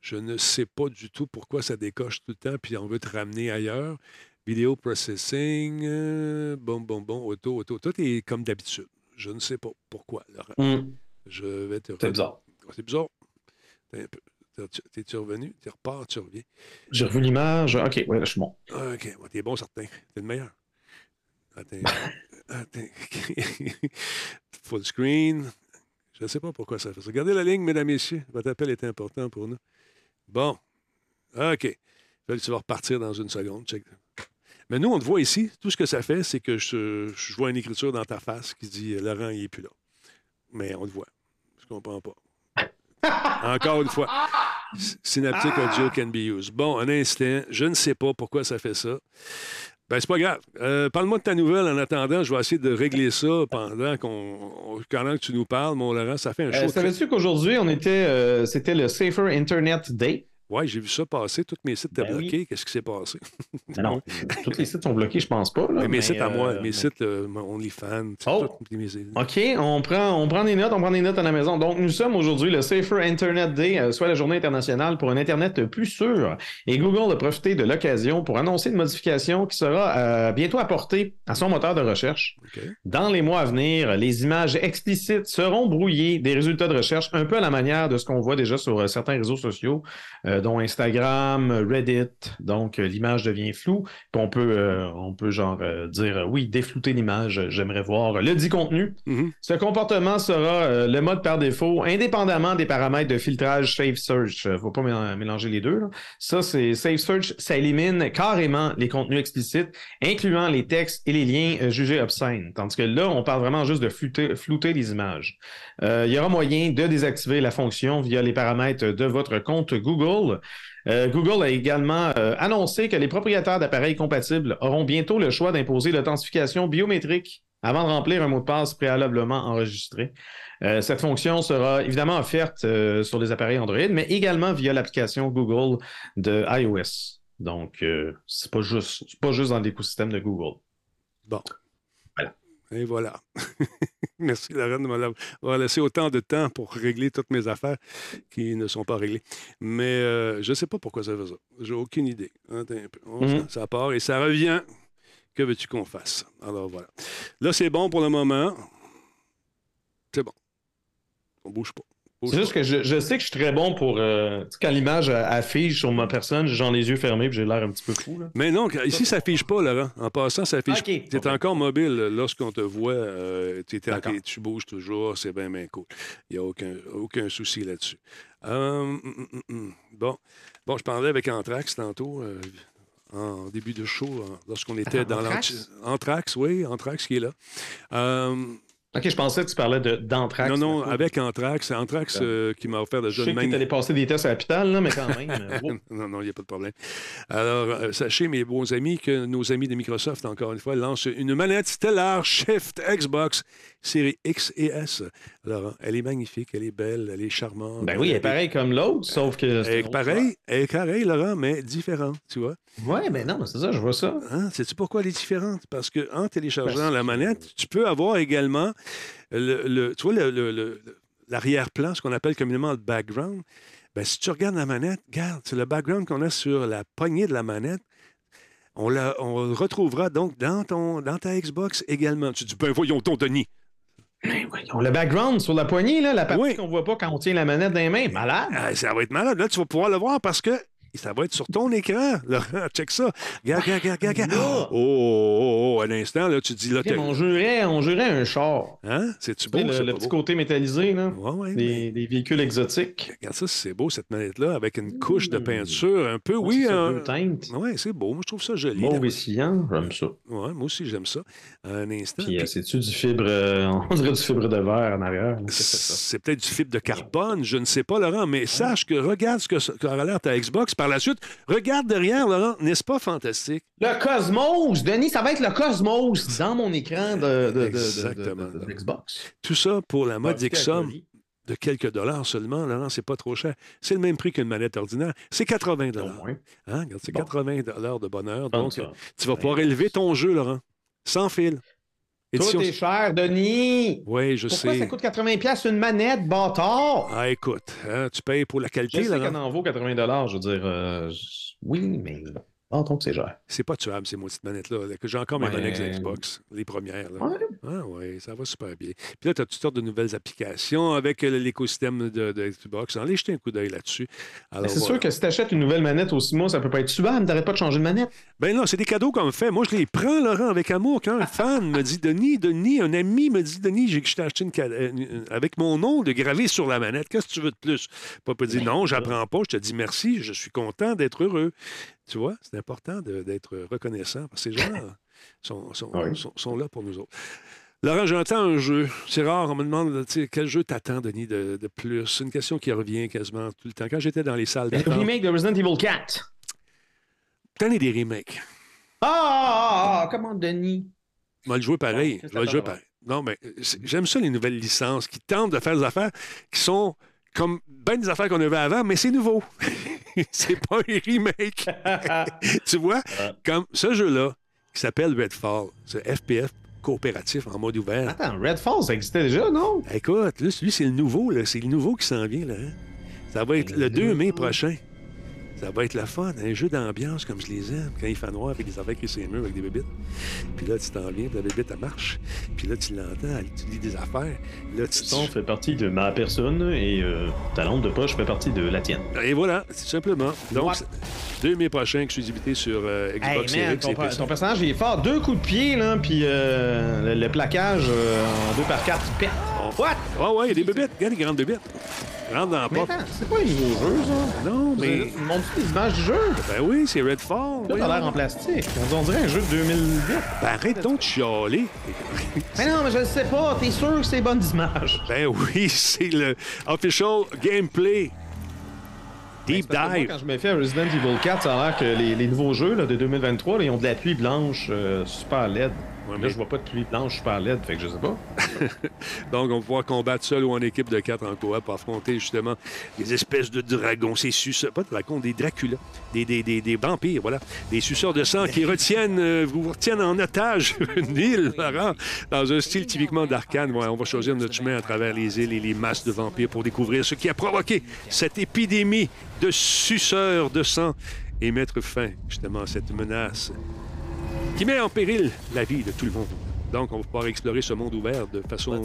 S1: Je ne sais pas du tout pourquoi ça décoche tout le temps, puis on veut te ramener ailleurs. Vidéo processing. euh, bon, bon, bon. Auto, auto. Tout est comme d'habitude. Je ne sais pas pourquoi, Laurent.
S2: Hum,
S1: Je vais te.
S2: C'est bizarre.
S1: C'est bizarre. T'es-tu revenu? Tu repars, tu reviens.
S2: J'ai revu l'image. OK, ouais, là, je suis bon.
S1: Ah, OK, ouais, t'es bon, certain. T'es le meilleur. Attends. Attends. Full screen. Je ne sais pas pourquoi ça fait ça. Regardez la ligne, mesdames, messieurs. Votre appel est important pour nous. Bon. OK. Là, tu vas repartir dans une seconde. Check. Mais nous, on te voit ici. Tout ce que ça fait, c'est que je, je vois une écriture dans ta face qui dit euh, Laurent, il n'est plus là. Mais on te voit. Je comprends pas. Encore une fois. Synaptic audio can be used. Bon, un instant. Je ne sais pas pourquoi ça fait ça. Ben, c'est pas grave. Euh, Parle-moi de ta nouvelle en attendant. Je vais essayer de régler ça pendant qu'on. on- pendant que tu nous parles, mon Laurent. Ça fait un
S2: Euh,
S1: show. très-
S2: Savais-tu qu'aujourd'hui, on était, euh, c'était le Safer Internet Day?
S1: Ouais, j'ai vu ça passer. Tous mes sites étaient
S2: Ben oui.
S1: bloqués. Qu'est-ce qui s'est passé?
S2: Mais non, tous les sites sont bloqués, je pense pas. là,
S1: Mais mes
S2: mais,
S1: sites à moi,
S2: euh,
S1: mes sites euh, mon OnlyFans, tu sais,
S2: Oh.
S1: mes-
S2: OK, on prend, on prend des notes, on prend des notes à la maison. Donc, nous sommes aujourd'hui le Safer Internet Day, euh, soit la journée internationale pour un Internet plus sûr. Et Google a profité de l'occasion pour annoncer une modification qui sera euh, bientôt apportée à son moteur de recherche. Dans les mois à venir, les images explicites seront brouillées des résultats de recherche, un peu à la manière de ce qu'on voit déjà sur euh, certains réseaux sociaux, euh, dont Instagram, Reddit. Donc, euh, l'image devient floue. Puis on peut, euh, on peut genre euh, dire euh, oui, déflouter l'image, euh, j'aimerais voir le dit contenu.
S1: Mhm.
S2: Ce comportement sera euh, le mode par défaut, indépendamment des paramètres de filtrage Safe Search. Il ne faut pas mél- mélanger les deux. là. Ça, c'est Safe Search, ça élimine carrément les contenus explicites, incluant les textes et les liens euh, jugés obscènes. Tandis que là, on parle vraiment juste de flouter, flouter les images. Euh, il y aura moyen de désactiver la fonction via les paramètres de votre compte Google. Euh, Google a également euh, annoncé que les propriétaires d'appareils compatibles auront bientôt le choix d'imposer l'authentification biométrique avant de remplir un mot de passe préalablement enregistré. Euh, cette fonction sera évidemment offerte sur les appareils Android, mais également via l'application Google de iOS. Donc, c'est pas juste, c'est pas juste dans l'écosystème de Google.
S1: Bon. Et voilà. Merci, Laurent, de m'avoir laissé autant de temps pour régler toutes mes affaires qui ne sont pas réglées. Mais euh, je ne sais pas pourquoi ça fait ça. J'ai aucune idée. Attends un peu.
S2: Mhm.
S1: ça, ça part et ça revient. Que veux-tu qu'on fasse? Alors voilà. Là, c'est bon pour le moment. C'est bon. On bouge pas.
S2: C'est juste que je, je sais que je suis très bon pour. euh, tu sais, quand l'image affiche sur ma personne, j'ai genre les yeux fermés puis j'ai l'air un petit peu fou. Là.
S1: Mais non, ici, ça fiche pas, Laurent. En passant, ça fiche
S2: Ok.
S1: Tu es encore mobile lorsqu'on te voit. euh, tu bouges toujours. C'est bien, bien cool. Il n'y a aucun, aucun souci là-dessus. Euh, hum, hum, hum. bon. bon, je parlais avec Anthrax tantôt. euh, en début de show, lorsqu'on était
S2: Attends,
S1: dans
S2: Anthrax?
S1: l'anti- Anthrax, oui, Anthrax qui est là.
S2: Ok, je pensais que tu parlais d'anthrax.
S1: non, non, avec Anthrax. Anthrax euh, qui m'a offert
S2: Je
S1: déjà
S2: sais
S1: une
S2: que tu allé passer des tests à l'hôpital, là, mais quand même. euh, wow.
S1: Non, non, il n'y a pas de problème. Alors, euh, sachez, mes beaux amis, que nos amis de Microsoft, encore une fois, lancent une manette Stellar Shift Xbox série X et S. Alors, elle est magnifique, elle est belle, elle est charmante.
S2: Ben oui, elle est pareille comme l'autre, sauf que.
S1: Elle est pareille, elle est pareille, Laurent, mais différente, tu vois.
S2: Ouais, mais non, mais c'est ça, je vois ça.
S1: Hein? Sais-tu pourquoi elle est différente? Parce qu'en téléchargeant
S2: Parce
S1: la manette, tu peux avoir également le, le- tu vois, le- le- le- l'arrière-plan, ce qu'on appelle communément le background. Ben, si tu regardes la manette, regarde, c'est le background qu'on a sur la poignée de la manette. On, la- on le retrouvera donc dans, ton, dans ta Xbox également. Tu dis, ben voyons ton Denis.
S2: Ben voyons, le background sur la poignée, là, la partie
S1: Oui.
S2: qu'on voit pas quand on tient la manette dans les mains. Malade.
S1: Ah, ça va être malade. Là, tu vas pouvoir le voir parce que ça va être sur ton écran. Laurent, check ça. Regarde, regarde, regarde, regarde.
S2: Là.
S1: Oh, oh, oh, oh, un instant, là, tu dis, là,
S2: on jurait, on jurait un char.
S1: Hein? C'est-tu
S2: Tu
S1: beau?
S2: le, le petit
S1: beau?
S2: côté métallisé, là.
S1: Ouais, ouais, mais-
S2: Des, véhicules exotiques.
S1: Regarde ça, c'est beau, cette manette-là, avec une couche de peinture un peu, oui. un-
S2: bleu teinte.
S1: Ouais, c'est beau. Moi, je trouve ça joli.
S2: Mauve et j'aime ça.
S1: Ouais, moi aussi, j'aime ça. Un instant.
S2: Puis, euh,
S1: Puis,
S2: c'est-tu du fibre, euh, on dirait du fibre de verre en arrière. que
S1: c'est peut-être du fibre de carbone, je ne sais pas, Laurent, mais sache que regarde ce que ça qu'aura l'air ta Xbox. Par la suite, regarde derrière, Laurent. N'est-ce pas fantastique?
S2: Le Cosmos! Denis, ça va être le Cosmos dans mon écran de, Xbox.
S1: Tout ça pour la modique somme de quelques dollars seulement, Laurent. C'est pas trop cher. C'est le même prix qu'une manette ordinaire. C'est 80
S2: Au
S1: dollars. Hein? C'est
S2: Bon.
S1: 80 dollars de bonheur. Donc, tu vas pouvoir élever ton jeu, Laurent, sans fil.
S2: Tout
S1: Édition-
S2: est cher, Denis!
S1: Oui, je
S2: Pourquoi
S1: sais.
S2: ça coûte 80$ une manette, bâtard?
S1: Ah, écoute, hein, tu payes pour la
S2: Je
S1: qualité,
S2: sais
S1: Laurent.
S2: qu'elle en vaut 80$, je veux dire. euh, je- Oui, mais Ah, donc c'est.
S1: C'est pas tuable, ces maudites manettes-là. là, que J'ai encore mes
S2: Ouais.
S1: manettes Xbox, les premières. là.
S2: Ouais.
S1: Ah oui, ça va super bien. Puis là, tu as toutes sortes de nouvelles applications avec euh, l'écosystème de, de Xbox. Allez jeter un coup d'œil là-dessus. Alors,
S2: c'est
S1: voilà.
S2: sûr que si t'achètes une nouvelle manette au 6 mois, ça peut pas être tuable. T'arrêtes pas de changer de manette.
S1: Ben non, c'est des cadeaux qu'on me fait. Moi, je les prends, Laurent, avec amour. Quand un fan me dit Denis, Denis, un ami me dit Denis, j'ai que je t'ai acheté une euh, une- avec mon nom de gravé sur la manette. Qu'est-ce que tu veux de plus? Papa dit non, j'apprends pas. Je te dis merci. Je suis content d'être heureux. Tu vois, c'est important d'être reconnaissant parce que ces gens-là sont, sont-
S2: Oui.
S1: sont- sont là pour nous autres. Laurent, j'entends un jeu. C'est rare, on me demande quel jeu t'attends, Denis, de, de plus? C'est une question qui revient quasiment tout le temps. Quand j'étais dans les salles
S2: Le
S1: d'attente,
S2: remake de Resident Evil 4.
S1: t'en as des remakes.
S2: Ah, ah, ah, comment Denis?
S1: Je vais le jouer pareil. Je vais le jouer pareil. Non, mais euh, j'aime ça, les nouvelles licences qui tentent de faire des affaires qui sont comme ben des affaires qu'on avait avant, mais c'est nouveau. c'est pas un remake. tu vois, comme ce jeu-là, qui s'appelle Redfall, ce FPF coopératif en mode ouvert.
S2: Attends, Redfall, ça existait déjà, non?
S1: Écoute, là, lui, c'est le nouveau, là. C'est le nouveau qui s'en vient, là. hein. Ça va être le 2 mai prochain. Ça va être le fun, un jeu d'ambiance comme je les aime, quand il fait noir avec des affaires qui murs avec des bébites. Puis là, tu t'en viens, puis la bébite, elle marche. Puis là, tu l'entends, elle- tu lis des affaires. Là, tu,
S2: Le son fait partie de ma personne et euh, ta lampe de poche fait partie de la tienne.
S1: Et voilà, tout simplement. Donc, 2 mai prochain, exclusivité sur euh,
S2: Hey
S1: Xbox
S2: man,
S1: Series
S2: ton,
S1: et
S2: ton personnage il est fort. Deux coups de pied, là, puis euh, le, le plaquage euh, en 2 par 4 il pète. What?
S1: Ah ouais, il y a des bébites. Regarde les grandes bébites. Rentre dans la
S2: Mais
S1: porte.
S2: attends, c'est pas un nouveau jeu, ça?
S1: Non, mais.
S2: Du jeu?
S1: Ben oui, c'est Redfall.
S2: Là, t'as
S1: voyons.
S2: l'air en plastique. On dirait un jeu de 2008.
S1: Ben arrête donc de chialer.
S2: Mais non, mais je le sais pas. T'es sûr que c'est bonnes images?
S1: Ben oui, c'est le official gameplay. Deep
S2: que moi,
S1: dive.
S2: quand je me fais Resident Evil 4, ça a l'air que les, les nouveaux jeux là, de 2023, là, ils ont de la pluie blanche euh, super laide.
S1: Ouais,
S2: là,
S1: mais-
S2: je vois pas de pluie blanche super laide, fait que je sais pas.
S1: Donc, on va pouvoir combattre seul ou en équipe de quatre en coop pour affronter justement des espèces de dragons. Ces suceurs, pas de dragons, des Dracula, des, des, des, des vampires, voilà. Des suceurs de sang qui retiennent, euh, vous retiennent en otage une île, Laurent, dans un style typiquement d'arcane. Ouais, on va choisir notre chemin à travers les îles et les masses de vampires pour découvrir ce qui a provoqué cette épidémie de suceurs de sang et mettre fin justement à cette menace qui met en péril la vie de tout le monde. Donc, on va pouvoir explorer ce monde ouvert de façon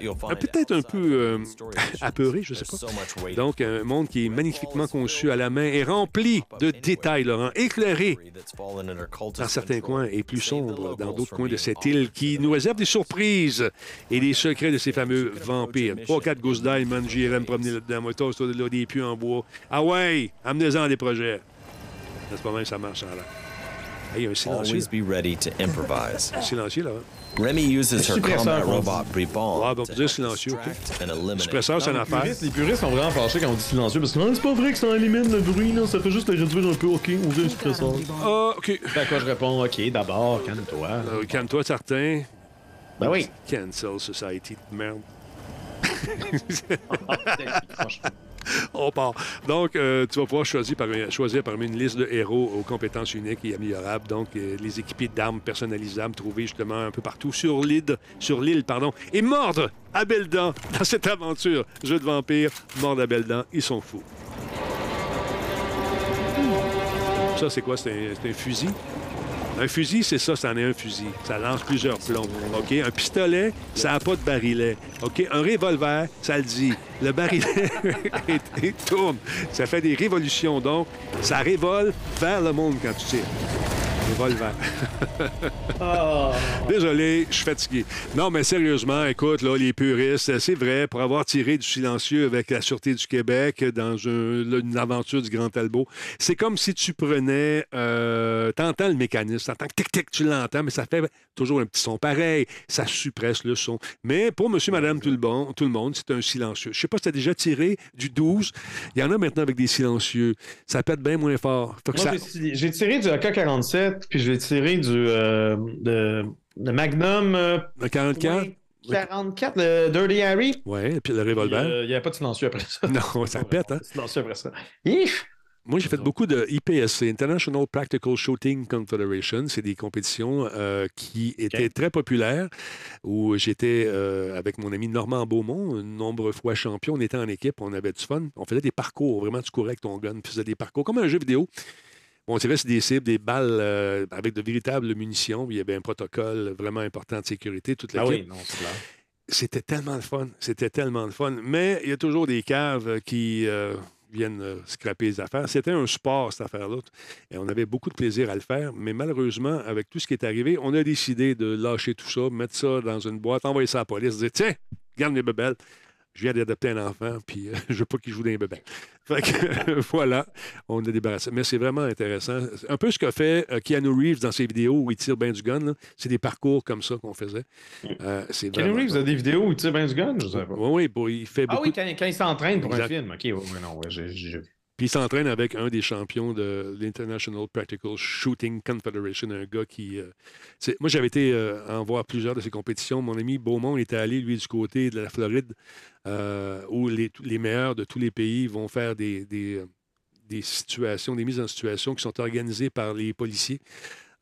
S7: you'll find
S1: peut-être un peu euh,
S7: the story missions.
S1: apeuré, je sais
S7: There's
S1: pas. Donc, un monde qui est magnifiquement conçu à la main et rempli de détails, Laurent, éclairé dans certains coins et plus sombre dans d'autres coins de cette île qui nous réserve des surprises et des secrets de ces fameux vampires. Trois, quatre gousses d'ail, man, j'irais me promener là-dedans. Moi, toi, là, des puits en bois. Ah ouais, amenez-en des projets. C'est pas mal, ça marche, a l'air.
S7: Always be ready to improvise.
S1: Un silencieux, là.
S7: Remy uses her combat robot Reborn
S1: Ouais, bon,
S7: to
S1: dire silencieux, ok.
S7: distract and eliminate
S1: Suppresseur, c'est une
S2: les,
S1: affaire.
S2: puristes, les puristes sont vraiment fâchés quand on dit silencieux parce que non, c'est pas vrai que ça élimine le bruit, non, ça fait juste le réduire un peu. Ok, on veut un suppresseur.
S1: Ah, OK.
S2: À quoi je réponds, ok, d'abord, calme-toi.
S1: Euh, Calme-toi, certain.
S2: Ben oui.
S1: Cancel Society de merde. On part. Donc, euh, tu vas pouvoir choisir, par- choisir parmi une liste de héros aux compétences uniques et améliorables. Donc, euh, les équipés d'armes personnalisables trouvés justement un peu partout sur l'île, sur l'île, pardon, et mordre à belles dents dans cette aventure. Jeu de vampire, mordre à belles dents, ils sont fous. Ça, c'est quoi? C'est un fusil? Un fusil, c'est ça, c'en est un fusil. Ça lance plusieurs plombs. Un pistolet, ça n'a pas de barillet. Un revolver, ça le dit. Le barillet il- il tourne. Ça fait des révolutions. Donc, ça révole vers le monde quand tu tires. Revolver. Désolé, je suis fatigué. Non, mais sérieusement, écoute, là, les puristes, c'est vrai, pour avoir tiré du silencieux avec la Sûreté du Québec dans une aventure du Grand Talbot, c'est comme si tu prenais. Euh, t'entends le mécanisme, t'entends que tic-tic, tu l'entends, mais ça fait toujours un petit son pareil. Ça suppresse le son. Mais pour monsieur, madame, tout le, bon, tout le monde, c'est un silencieux. Je sais pas si tu as déjà tiré du 12. Il y en a maintenant avec des silencieux. Ça pète bien moins fort. Ça-
S2: j'ai tiré du AK-47, puis j'ai tiré du euh, de, de Magnum euh,
S1: Le 44?
S2: 44, le Dirty Harry.
S1: Ouais, et puis le revolver.
S2: euh, Il n'y avait pas de silencieux après ça.
S1: Non, ça pète, hein?
S2: Silencieux après ça. Iff!
S1: Moi, j'ai fait beaucoup de IPSC, International Practical Shooting Confederation. C'est des compétitions euh, qui étaient très populaires, où j'étais euh, avec mon ami Normand Beaumont, un nombre fois champion. On était en équipe, on avait du fun. On faisait des parcours, vraiment, tu courais avec ton gun, tu faisais des parcours, comme un jeu vidéo. On tirait sur des cibles, des balles euh, avec de véritables munitions. Il y avait un protocole vraiment important de sécurité. Toute la
S2: Ah oui, non.
S1: C'était tellement le fun. C'était tellement le fun. Mais il y a toujours des caves qui euh, viennent euh, scraper les affaires. C'était un sport, cette affaire-là. Et on avait beaucoup de plaisir à le faire. Mais malheureusement, avec tout ce qui est arrivé, on a décidé de lâcher tout ça, mettre ça dans une boîte, envoyer ça à la police, dire Tiens, garde mes bebelles. Je viens d'adopter un enfant, puis euh, je veux pas qu'il joue dans les bebelles. Fait que voilà, on a débarrassé. Mais c'est vraiment intéressant. C'est Un peu ce qu'a fait euh, Keanu Reeves dans ses vidéos où il tire bien du gun. C'est des parcours comme ça qu'on faisait. Euh, vraiment-
S2: Reeves a des vidéos où il tire bien du gun, je sais pas.
S1: Oui, oui, bon, il fait
S2: Ah
S1: beaucoup.
S2: oui, quand, quand il s'entraîne pour
S1: Exact.
S2: un film. OK, ouais, non, ouais, j'ai j'ai vu.
S1: Puis il s'entraîne avec un des champions de l'International Practical Shooting Confederation, un gars qui. euh, moi, j'avais été euh, en voir plusieurs de ces compétitions. Mon ami Beaumont était allé, lui, du côté de la Floride, euh, où les, meilleurs de tous les pays vont faire des, des, des situations, des mises en situation qui sont organisées par les policiers.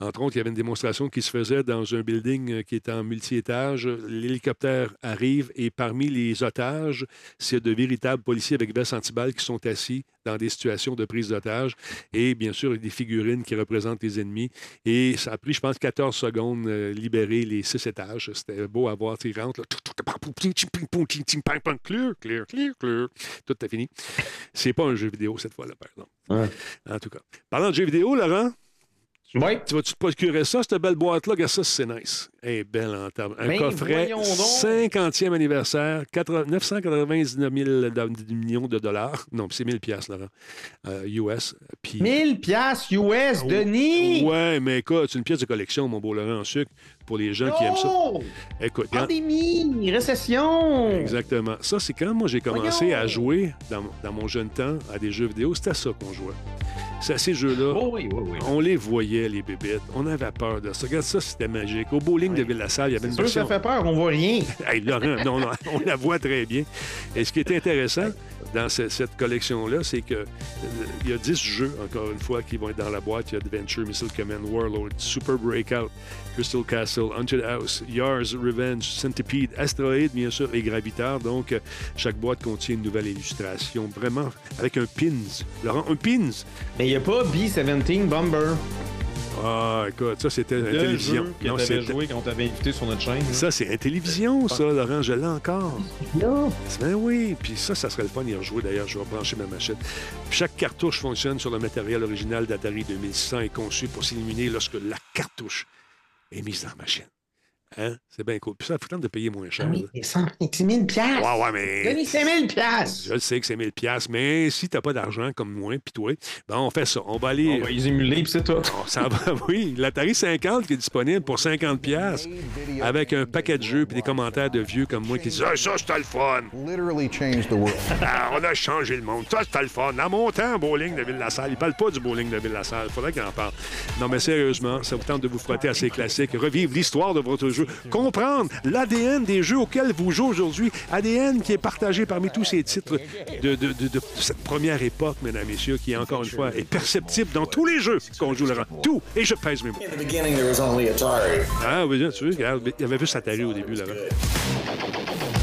S1: Entre autres, il y avait une démonstration qui se faisait dans un building euh, qui est en multi-étage. L'hélicoptère arrive et parmi les otages, c'est de véritables policiers avec veste antiballe qui sont assis dans des situations de prise d'otage. Et bien sûr, des figurines qui représentent les ennemis. Et ça a pris, je pense, 14 secondes euh, libérer les six étages. C'était beau à voir. Tu rentres, là, clear, clear, clear, clear. Tout est fini. C'est pas un jeu vidéo cette fois-là, par exemple.
S2: Ouais.
S1: En tout cas. Parlant de jeux vidéo, Laurent,
S2: Ouais.
S1: tu vas-tu te procurer ça, cette belle boîte-là? Regarde ça, c'est nice. Elle est belle en table. Un
S2: Ben,
S1: coffret,
S2: voyons donc.
S1: 50e anniversaire, 80 999 000 de- millions de dollars. Non, c'est 1000 piastres, Laurent, euh, US. Puis,
S2: 1000 piastres US, Denis!
S1: Ouais, mais écoute, c'est une pièce de collection, mon beau Laurent, en sucre, pour les gens qui aiment ça. Écoute,
S2: Pandémie, récession!
S1: Exactement. Ça, c'est quand moi j'ai commencé
S2: Voyons.
S1: à jouer dans, dans mon jeune temps à des jeux vidéo, c'était à ça qu'on jouait. C'est à ces jeux-là.
S2: Oh oui, oui, oui.
S1: On les voyait, les bébêtes. On avait peur de ça. Regarde ça, c'était magique. Au bowling de Ville-la-Salle, il y avait une
S2: sûr ça fait peur, on voit rien.
S1: Hey, Laurent, non, non, on la voit très bien. Et ce qui est intéressant dans ce- cette collection-là, c'est que euh, il y a 10 jeux, encore une fois, qui vont être dans la boîte. Il y a Adventure, Missile Command, Warlord, Super Breakout, Crystal Castle, Haunted House, Yars Revenge, Centipede, Asteroid, bien sûr, et Gravitar. Donc, euh, chaque boîte contient une nouvelle illustration, vraiment, avec un pins. Laurent, un pins!
S2: Mais il n'y a pas B-17 Bomber.
S1: Ah, écoute, ça, c'était la télévision.
S2: jeu que
S1: Non,
S2: t'avais joué quand on t'avait invité sur notre chaîne. là.
S1: Ça, c'est la télévision, ça, Laurent. Je l'ai encore. Ben oui. Puis ça, ça serait le fun d'y rejouer. D'ailleurs, je vais brancher ma machine. Puis chaque cartouche fonctionne sur le matériel original d'Atari 2600 et conçu pour s'illuminer lorsque la cartouche est mise dans la machine. Hein? C'est bien cool. Puis ça, il faut tenter de payer moins cher.
S2: mais 100 c'est 1000 piastres.
S1: Ouais, ouais, mais...
S2: Denis, c'est 1000 piastres.
S1: Je le sais que c'est 1000 pièces, mais si t'as pas d'argent comme moi, puis toi, ben on fait ça. On va aller...
S2: On va les émuler, puis c'est tout.
S1: On s'en va, oui. L'Atari 50 qui est disponible pour 50 pièces avec un paquet de jeux puis des commentaires de vieux comme moi qui disent ah, ça c'était le fun.
S8: literally changed the world.
S1: Ah, on a changé le monde. Ça c'était le fun. Dans mon temps, bowling de Ville-la-Salle, il parle pas du bowling de Ville-la-Salle. Faudrait qu'il en parle. Non mais sérieusement, ça vous tente de vous frotter à ces classiques, revivre l'histoire de votre jeu, comprendre l'ADN des jeux auxquels vous jouez aujourd'hui, ADN qui est partagé parmi tous ces titres de, de- de- de cette première époque, mesdames et messieurs, qui encore une fois est perceptible dans tous les jeux qu'on joue, Laurent. Tout. Et je pèse mes mots.
S9: In the beginning, there was only Atari.
S1: Ah oui, tu vois, regarde, il y avait juste Atari au début, Laurent.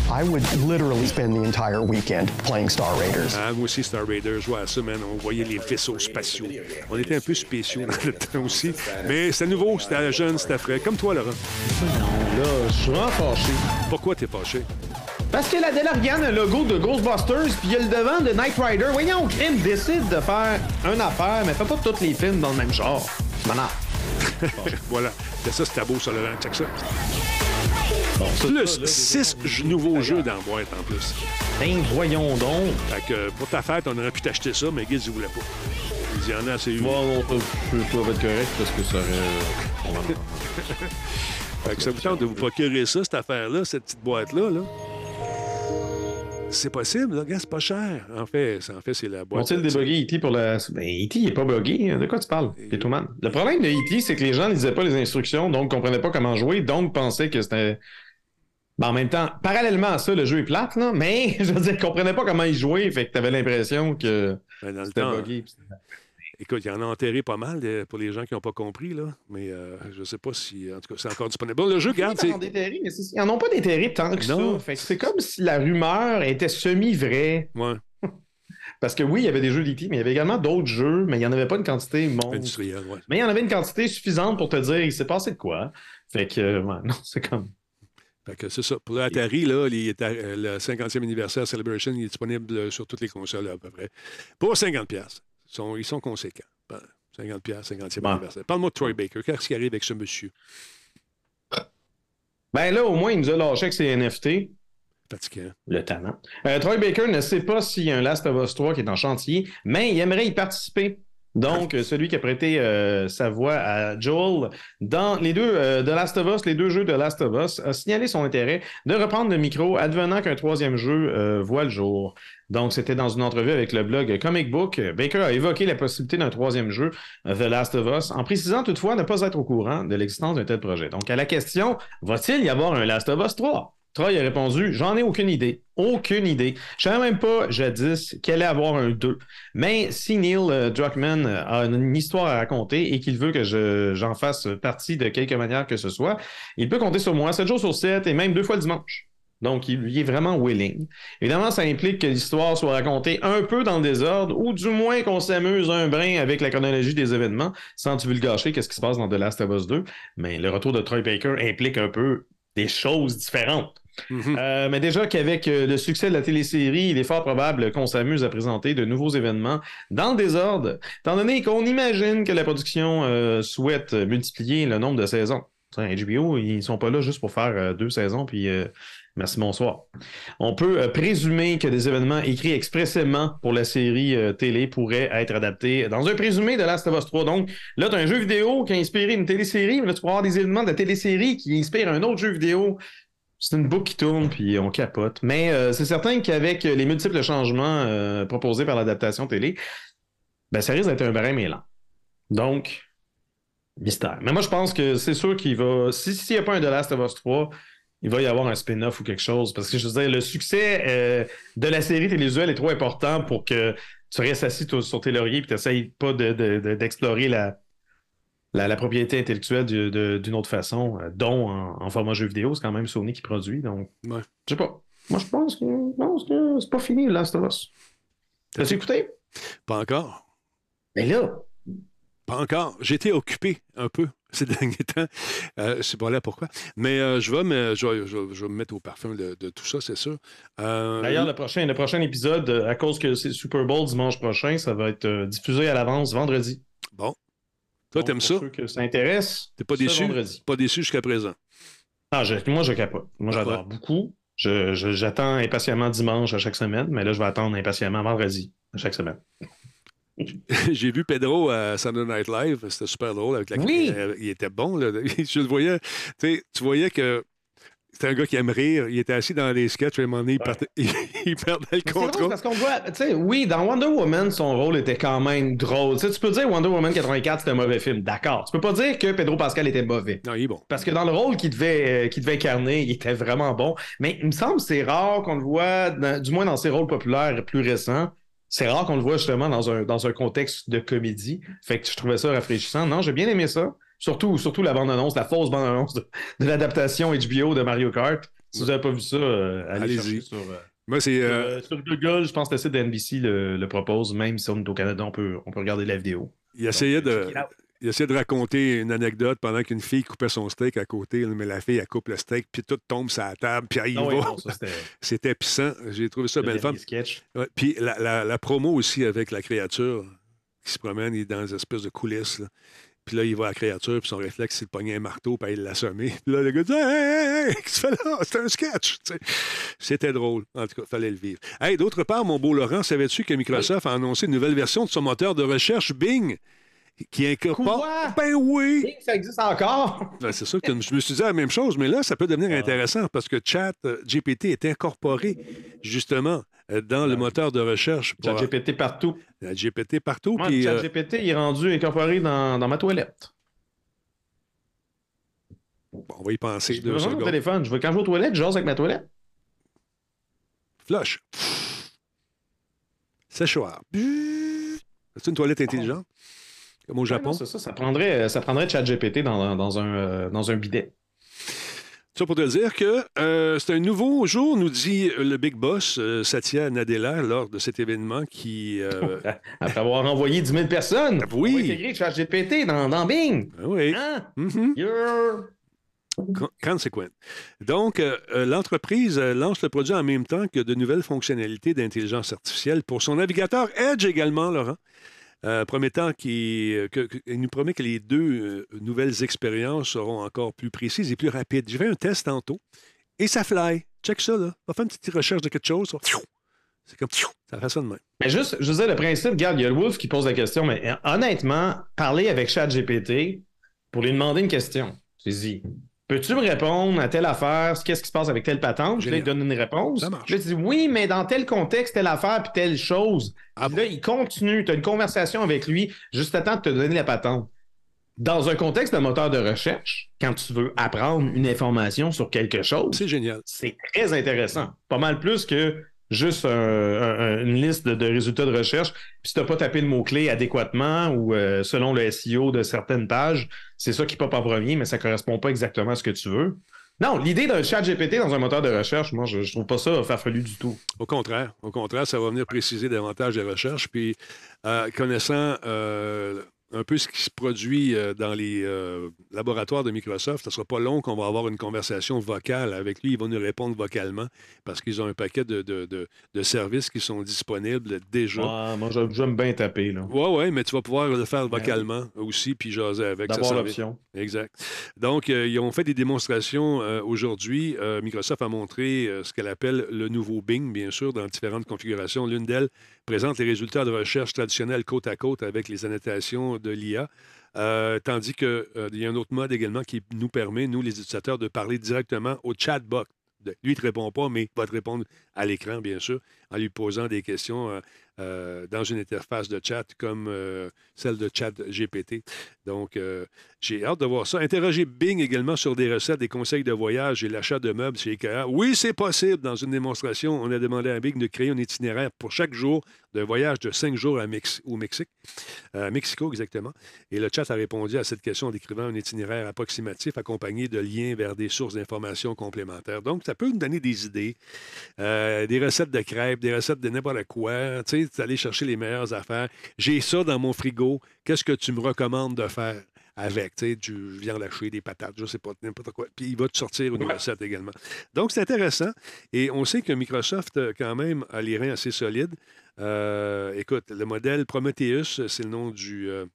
S10: I would literally spend the entire weekend playing Star Raiders.
S1: Ah, moi aussi, Star Raiders, à ça, man. On voyait les vaisseaux spatiaux. On était un peu spéciaux dans le temps aussi. Mais c'était nouveau, c'était jeune, c'était frais. Comme toi, Laurent.
S2: Là, je suis vraiment fâché.
S1: Pourquoi t'es fâché?
S2: Parce que la DeLorean a le logo de Ghostbusters, puis il y a le devant de Knight Rider. Voyons, Crime décide de faire une affaire, mais fais pas tous les films dans le même genre. Maintenant.
S1: voilà. C'est ça, c'était beau, ça, Laurent. Check ça. Plus six j- nouveaux jeux dans la boîte, en plus.
S2: Ben, voyons donc.
S1: Fait que euh, pour ta fête, on aurait pu t'acheter ça, mais Giz, il voulait pas. Il dit, il y en a assez eu.
S2: Non, ça, je peux pas être correct parce que ça aurait.
S1: Fait que ça vous tente de vous procurer ça, cette affaire-là, cette petite boîte-là, là? C'est possible, là, gars, c'est pas cher. En fait, c'est- en fait c'est la boîte.
S2: Vont-ils débugger E.T. pour la. Ben, E.T. il est pas buggé. hein. De quoi tu parles? Pitoman. Le problème de E.T., c'est que les gens lisaient pas les instructions, donc comprenaient pas comment jouer, donc pensaient que c'était. Ben, en même temps, parallèlement à ça, le jeu est plate, là, mais je veux dire, ils comprenaient pas comment y jouer, fait que t'avais l'impression que
S1: Ben, dans le
S2: c'était
S1: temps,
S2: buggé.
S1: Écoute, il y en a enterré pas mal de- pour les gens qui n'ont pas compris, là. Mais euh, je sais pas si. En tout cas, c'est encore disponible. Bon, le jeu, c'est.
S2: Ils en ont déterré, mais c'est- ils en ont pas déterré tant que
S1: Non.
S2: ça. C'est comme si la rumeur était semi-vraie.
S1: Ouais.
S2: Parce que oui, il y avait des jeux d'IT, mais il y avait également d'autres jeux, mais il n'y en avait pas une quantité monstre.
S1: Ouais.
S2: Mais il y en avait une quantité suffisante pour te dire il s'est passé de quoi. Fait que, euh, ouais, non, c'est comme.
S1: Fait que c'est ça. Pour l'Atari, là, les- euh, le 50e anniversaire Celebration, il est disponible sur toutes les consoles à peu près. Pour 50$. piastres. Ils sont, ils sont conséquents. Ben, 50$, piastres, 50e
S2: Ouais.
S1: anniversaire. Parle-moi de Troy Baker. Qu'est-ce qui arrive avec ce monsieur?
S2: Ben là, au moins, il nous a lâché avec ses NFT.
S1: Fatiguant.
S2: Le talent. Euh, Troy Baker ne sait pas s'il y a un Last of Us 3 qui est en chantier, mais il aimerait y participer. Donc, celui qui a prêté euh, sa voix à Joel dans les deux euh, Last of Us, les deux jeux de Last of Us, a signalé son intérêt de reprendre le micro advenant qu'un troisième jeu euh, voit le jour. Donc, c'était dans une entrevue avec le blog Comic Book. Baker a évoqué la possibilité d'un troisième jeu, The Last of Us, en précisant toutefois ne pas être au courant de l'existence d'un tel projet. Donc, à la question, va-t-il y avoir un Last of Us 3? Troy a répondu J'en ai aucune idée. Aucune idée. Je savais même pas, jadis, qu'il allait avoir un 2. Mais si Neil euh, Druckmann euh, a une histoire à raconter et qu'il veut que je- j'en fasse partie de quelque manière que ce soit, il peut compter sur moi 7 jours sur 7 et même deux fois le dimanche. Donc, il, il est vraiment willing. Évidemment, ça implique que l'histoire soit racontée un peu dans le désordre ou du moins qu'on s'amuse un brin avec la chronologie des événements sans divulgacher qu'est-ce qui se passe dans The Last of Us 2. Mais le retour de Troy Baker implique un peu des choses différentes. Euh, mais déjà qu'avec euh, le succès de la télésérie, il est fort probable qu'on s'amuse à présenter de nouveaux événements dans le désordre, étant donné qu'on imagine que la production euh, souhaite multiplier le nombre de saisons. HBO, ils sont pas là juste pour faire deux saisons, puis merci, bonsoir. On peut présumer que des événements écrits expressément pour la série télé pourraient être adaptés dans un présumé de Last of Us 3. Donc, là, tu as un jeu vidéo qui a inspiré une télésérie, mais là, tu peux avoir des événements de la télésérie qui inspirent un autre jeu vidéo c'est une boucle qui tourne, puis on capote. Mais euh, c'est certain qu'avec les multiples changements euh, proposés par l'adaptation télé, ben, ça risque d'être un brin mélant. Donc, mystère. Mais moi, je pense que c'est sûr qu'il va. Si- S'il n'y a pas un The Last of Us 3, il va y avoir un spin-off ou quelque chose. Parce que je veux dire, le succès euh, de la série télévisuelle est trop important pour que tu restes assis sur tes lauriers et tu n'essayes pas de- de- d'explorer la, la, la propriété intellectuelle d'une autre façon, euh, dont en, en format jeu vidéo. C'est quand même Sony qui produit. Donc,
S1: Ouais.
S2: je sais pas. Moi, je pense que, je que c'est pas fini, Last of Us. T'as-tu écouté?
S1: Pas encore.
S2: Mais là,
S1: Pas encore. J'étais occupé un peu ces derniers temps. Euh, c'est pas là pourquoi. Mais euh, je, vais me, je, vais, je vais- je vais me mettre au parfum de, de tout ça, c'est sûr. Euh,
S2: D'ailleurs, le prochain, le prochain épisode, à cause que c'est Super Bowl dimanche prochain, ça va être diffusé à l'avance vendredi.
S1: Bon. Toi, t'aimes
S2: pour
S1: ça?
S2: ceux que ça intéresse.
S1: T'es pas déçu?
S2: vendredi.
S1: Pas déçu jusqu'à présent?
S2: Ah, je- moi, je capote. Moi, j'adore beaucoup. Je- je- J'attends impatiemment dimanche à chaque semaine, mais là, je vais attendre impatiemment vendredi à chaque semaine.
S1: J'ai vu Pedro à Saturday Night Live. C'était super drôle. Avec la...
S2: Oui.
S1: Il était bon. Là. Je le voyais. Tu voyais que c'était un gars qui aime rire. Il était assis dans les sketchs. Et à un moment donné, il, partait- il perdait le contrôle.
S2: parce qu'on voit, tu sais, oui, dans Wonder Woman, son rôle était quand même drôle. Tu peux dire Wonder Woman 84, c'était un mauvais film, d'accord. Tu peux pas dire que Pedro Pascal était mauvais.
S1: Non, il est bon.
S2: Parce que dans le rôle qu'il devait, euh, qu'il devait incarner, il était vraiment bon. Mais il me semble que c'est rare qu'on le voit, dans- du moins dans ses rôles populaires plus récents, c'est rare qu'on le voit justement dans un, dans un contexte de comédie. Fait que je trouvais ça rafraîchissant. Non, j'ai bien aimé ça. Surtout, surtout la bande-annonce, la fausse bande-annonce de, de l'adaptation HBO de Mario Kart. Si vous n'avez pas vu ça, euh, allez
S1: Allez-y.
S2: chercher sur, euh,
S1: Moi, c'est.
S2: sur,
S1: euh,
S2: sur Google. Je pense que le site de NBC le, le propose. Même si on est au Canada, on peut, on peut regarder la vidéo.
S1: il, essayait de, il essayait de raconter une anecdote pendant qu'une fille coupait son steak à côté. Mais la fille, elle coupe le steak, puis tout tombe sur la table, puis elle y
S2: Ah oui,
S1: va.
S2: non, ça, c'était
S1: C'était puissant. J'ai trouvé ça
S2: le
S1: belle femme. Ouais, Puis la, la- la promo aussi avec la créature qui se promène, il est dans une espèce de coulisses. là. Puis là, il voit la créature, puis son réflexe, c'est de pogner un marteau, puis il l'assommer. Puis là, le gars dit Hey, hey, hey, qu'est-ce que tu fais là? C'était un sketch. tu sais. C'était drôle. En tout cas, fallait le vivre. Hey, d'autre part, mon beau Laurent, savais-tu que Microsoft a annoncé une nouvelle version de son moteur de recherche Bing qui incorpore.
S2: Quoi?
S1: Ben oui!
S2: Bing, ça existe encore?
S1: Ben, c'est sûr que je me suis dit la même chose, mais là, ça peut devenir intéressant parce que Chat euh, GPT est incorporé justement dans le moteur de recherche. pour-
S2: ChatGPT partout.
S1: La GPT partout.
S2: Moi,
S1: puis, euh,
S2: ChatGPT il est rendu incorporé dans, dans ma toilette.
S1: bon, on va y penser
S2: Je
S1: deux
S2: veux mon
S1: secondes.
S2: téléphone. Je veux, quand je vais aux toilettes, je jase avec ma toilette.
S1: Flush. Séchoir. C'est une toilette intelligente, comme au
S2: Ouais,
S1: Japon.
S2: non, ça, ça prendrait, ça prendrait ChatGPT dans, dans, un, euh, dans un bidet.
S1: Ça pour te dire que euh, c'est un nouveau jour, nous dit le Big Boss euh, Satya Nadella lors de cet événement qui. euh,
S2: Après avoir envoyé 10 000 personnes.
S1: Oui.
S2: Intégrer ChatGPT dans, dans Bing.
S1: ah oui.
S2: Hein?
S1: Mhm.
S2: You're-
S1: Con- Consequent. Donc, euh, l'entreprise lance le produit en même temps que de nouvelles fonctionnalités d'intelligence artificielle pour son navigateur Edge également, Laurent. Euh, promettant qu'il euh, que- que- il nous promet que les deux euh, nouvelles expériences seront encore plus précises et plus rapides. J'ai fait un test tantôt et ça fly. Check ça, là. On va faire une petite recherche de quelque chose. C'est comme ça fait ça de même.
S2: Mais juste, je disais, le principe, regarde, il y a le Wolf qui pose la question, mais euh, honnêtement, parler avec ChatGPT pour lui demander une question. Tu dis, peux-tu me répondre à telle affaire, qu'est-ce qui se passe avec telle patente? Il
S1: Génial.
S2: donne une réponse.
S1: Ça marche.
S2: Puis là, tu dis, oui, mais dans tel contexte, telle affaire, puis telle chose.
S1: Ah
S2: là, il continue, tu as une conversation avec lui juste à temps de te donner la patente. Dans un contexte de moteur de recherche, quand tu veux apprendre une information sur quelque chose,
S1: C'est génial.
S2: c'est très intéressant. Pas mal plus que juste un- un- une liste de, de résultats de recherche. Puis si tu n'as pas tapé le mot-clé adéquatement ou euh, selon le SEO de certaines pages, c'est ça qui pop en premier, mais ça ne correspond pas exactement à ce que tu veux. Non, l'idée d'un chat GPT dans un moteur de recherche, moi, je, je trouve pas ça farfelu du tout.
S1: Au contraire, au contraire, ça va venir préciser davantage les recherches. Puis, euh, connaissant euh, un peu ce qui se produit euh, dans les euh, laboratoires de Microsoft, ce ne sera pas long qu'on va avoir une conversation vocale avec lui. Il va nous répondre vocalement parce qu'ils ont un paquet de, de- de- de services qui sont disponibles déjà.
S2: Ouais, moi, j'aime bien taper.
S1: Oui, oui, mais tu vas pouvoir le faire vocalement aussi, puis jaser avec. ça
S2: D'avoir l'option.
S1: Exact. Donc, euh, ils ont fait des démonstrations euh, aujourd'hui. Microsoft a montré ce qu'elle appelle le nouveau Bing, bien sûr, dans différentes configurations. L'une d'elles présente les résultats de recherche traditionnels côte à côte avec les annotations de l'IA. Euh, tandis qu'il y a un autre mode également qui nous permet, nous, les utilisateurs, de parler directement au chatbot. Lui, il ne te répond pas, mais il va te répondre à l'écran, bien sûr, en lui posant des questions euh, euh, dans une interface de chat comme euh, celle de chat GPT. Donc, euh, j'ai hâte de voir ça. Interroger Bing également sur des recettes, des conseils de voyage et l'achat de meubles chez IKEA. Oui, c'est possible. Dans une démonstration, on a demandé à Bing de créer un itinéraire pour chaque jour d'un voyage de cinq jours à Mex- au Mexique, à Mexico exactement. Et le chat a répondu à cette question en décrivant un itinéraire approximatif accompagné de liens vers des sources d'informations complémentaires. Donc, ça peut nous donner des idées, euh, des recettes de crêpes, des recettes de n'importe quoi. Tu sais, aller chercher les meilleures affaires. J'ai ça dans mon frigo. Qu'est-ce que tu me recommandes de faire? avec, tu sais, du viande hachée, des patates, je sais pas, n'importe quoi. Puis il va te sortir une recette également. Donc, c'est intéressant. Et on sait que Microsoft, euh, quand même, a les reins assez solides. Euh, écoute, le modèle Prometheus, c'est le nom euh,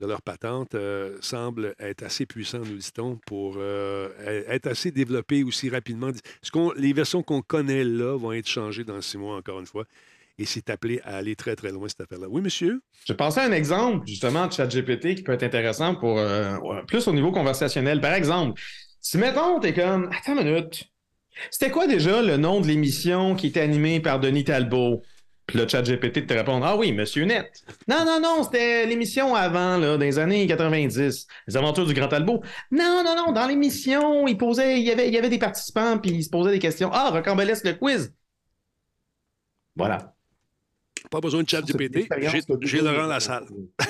S1: de leur patente, euh, semble être assez puissant, nous dit-on, pour euh, être assez développé aussi rapidement. Les versions qu'on connaît là vont être changées dans six mois, encore une fois. Et c'est appelé à aller très, très loin, cette affaire-là. Oui, monsieur?
S2: Je pensais à un exemple, justement, de ChatGPT qui peut être intéressant pour plus au niveau conversationnel. Par exemple, si mettons, t'es comme Attends une minute. C'était quoi déjà le nom de l'émission qui était animée par Denis Talbot? Puis le ChatGPT te répond Ah oui, Monsieur Net. Non, non, non, c'était l'émission avant, là, dans les années 90. Les aventures du Grand Talbot. Non, non, non, dans l'émission, il posait, il y avait, il y avait des participants, puis ils se posaient des questions. Ah, Rocambolesque le quiz. Voilà.
S1: Pas besoin de chat GPT. J'ai Laurent Lassalle.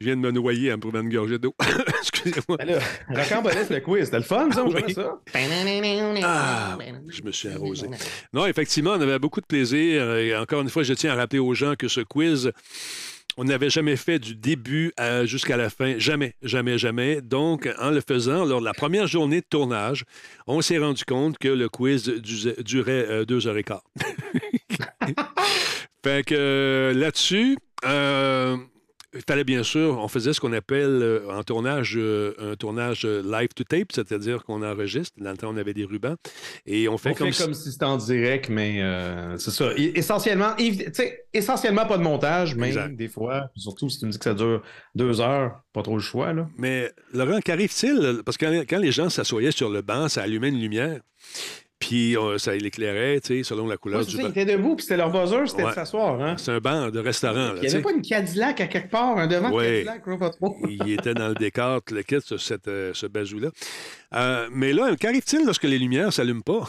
S1: Je viens de me noyer en me prenant une gorgée d'eau. Excusez-moi.
S2: Ben Rocambolesque le quiz, c'était le fun, ça, on
S1: Oui.
S2: jouait ça?
S1: Ah, je me suis arrosé. Non, effectivement, on avait beaucoup de plaisir. Et encore une fois, je tiens à rappeler aux gens que ce quiz, on n'avait jamais fait du début jusqu'à la fin. Jamais, jamais, jamais. Donc, en le faisant, lors de la première journée de tournage, on s'est rendu compte que le quiz du- durait euh, deux heures et quart. fait que euh, là-dessus, euh, il fallait bien sûr, on faisait ce qu'on appelle euh, en tournage, euh, un tournage euh, live to tape, c'est-à-dire qu'on enregistre. Dans le temps, on avait des rubans. Et on fait
S2: On
S1: comme,
S2: fait
S1: si-
S2: comme si c'était en direct, mais euh, c'est ça. Essentiellement, essentiellement pas de montage, mais
S1: Exact.
S2: des fois, surtout si tu me dis que ça dure deux heures, pas trop le choix. Là.
S1: Mais Laurent, qu'arrive-t-il? Parce que quand, quand les gens s'assoyaient sur le banc, ça allumait une lumière, puis euh, ça l'éclairait, tu sais, selon la couleur du banc.
S2: ils étaient debout, puis c'était leur buzzer, c'était
S1: Ouais.
S2: de s'asseoir. Hein?
S1: C'est un banc de restaurant,
S2: Il n'y
S1: sais.
S2: avait pas une Cadillac à quelque part, un devant de
S1: Ouais.
S2: Cadillac, pas trop.
S1: Il était dans le décor, tout le kit, ce, cette, euh, ce bazou-là. Euh, mais là, qu'arrive-t-il lorsque les lumières ne s'allument pas?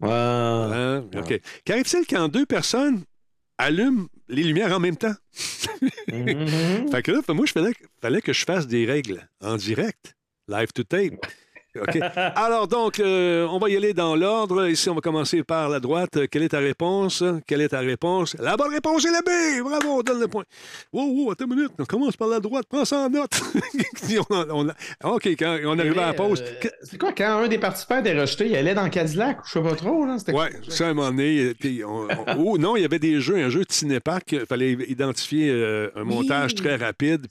S2: Ouais.
S1: Hein? OK. Qu'arrive-t-il quand deux personnes allument les lumières en même temps?
S2: Mhm.
S1: Fait que là, moi, il fallait, fallait que je fasse des règles en direct, live to tape. OK. Alors, donc, euh, on va y aller dans l'ordre. Ici, on va commencer par la droite. Euh, Quelle est ta réponse? Quelle est ta réponse? La bonne réponse est la B! Bravo, on donne le point. Wow, wow, attends une minute. On commence par la droite. Prends ça en note. On on OK, quand on arrive à la pause.
S2: Euh, C'est quoi, quand un des participants était rejeté, il allait dans Cadillac? Ou je sais pas trop, là? C'était
S1: Ouais, ça, à un moment donné, puis on- oh, non, il y avait des jeux, un jeu de cinépark, il fallait identifier euh, un montage très rapide.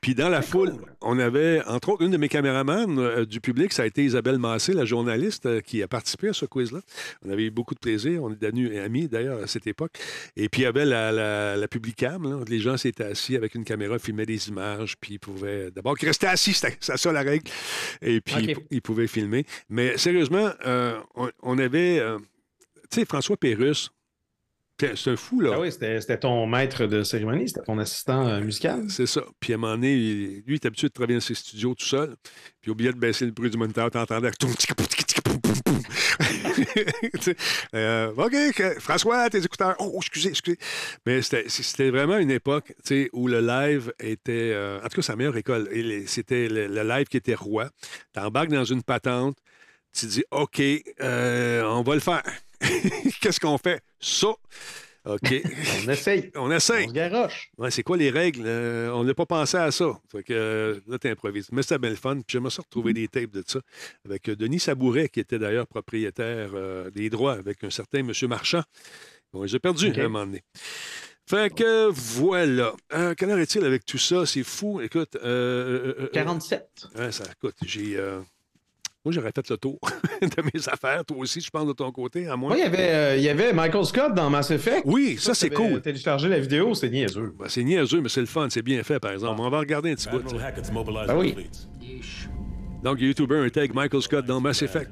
S1: Puis dans la foule, on avait, entre autres, une de mes caméramans euh, du public, ça a été Isabelle Massé, la journaliste euh, qui a participé à ce quiz-là. On avait eu beaucoup de plaisir, on est devenus amis d'ailleurs à cette époque. Et puis il y avait la, la, la publicam, là. les gens s'étaient assis avec une caméra, filmaient des images, puis ils pouvaient d'abord qu'ils restaient assis, c'était c'est ça la règle. Et puis ils, ils pouvaient filmer. Mais sérieusement, euh, on, on avait, tu sais, François Pérusse, c'est c'est un fou, là.
S2: Ah oui, c'était ton maître de cérémonie, c'était ton assistant euh, musical.
S1: C'est ça. Puis à un moment donné, il- lui, il est habitué de travailler dans ses studios tout seul. Puis il oubliait de baisser le bruit du moniteur. T'entendais. sais, euh, OK, François, tes écouteurs. Oh, excusez, excusez. Mais c'était vraiment une époque tu sais, où le live était. euh, en tout cas, sa meilleure école. C'était le, le live qui était roi. T'embarques dans une patente. Tu dis, OK, euh, on va le faire. Qu'est-ce qu'on fait? Ça. OK.
S2: On essaye.
S1: on essaye.
S2: On se garoche.
S1: Ouais, c'est quoi les règles? Euh, on n'a pas pensé à ça. Fait que euh, là, tu improvises. Mais c'était bien le fun. J'aimerais ça retrouver des tapes de ça avec euh, Denis Sabouret, qui était d'ailleurs propriétaire euh, des droits avec un certain M. Marchand. Bon, j'ai perdu à un moment donné. Fait que voilà. Euh, quelle heure est-il avec tout ça? C'est fou. Écoute. euh, euh, euh,
S2: 47.
S1: Ouais, ça, écoute, j'ai. Euh, moi, j'aurais fait le tour de mes affaires. Toi aussi, je pense, de ton côté, à moi.
S2: Moi, il y avait, euh, il y avait Michael Scott dans Mass Effect.
S1: Oui, ça, c'est cool.
S2: téléchargé la vidéo, c'est niaiseux.
S1: Ben, c'est niaiseux, mais c'est le fun. C'est bien fait, par exemple. On va regarder un petit bout.
S2: Ah oui.
S1: Donc, YouTuber un tag Michael Scott dans Mass Effect.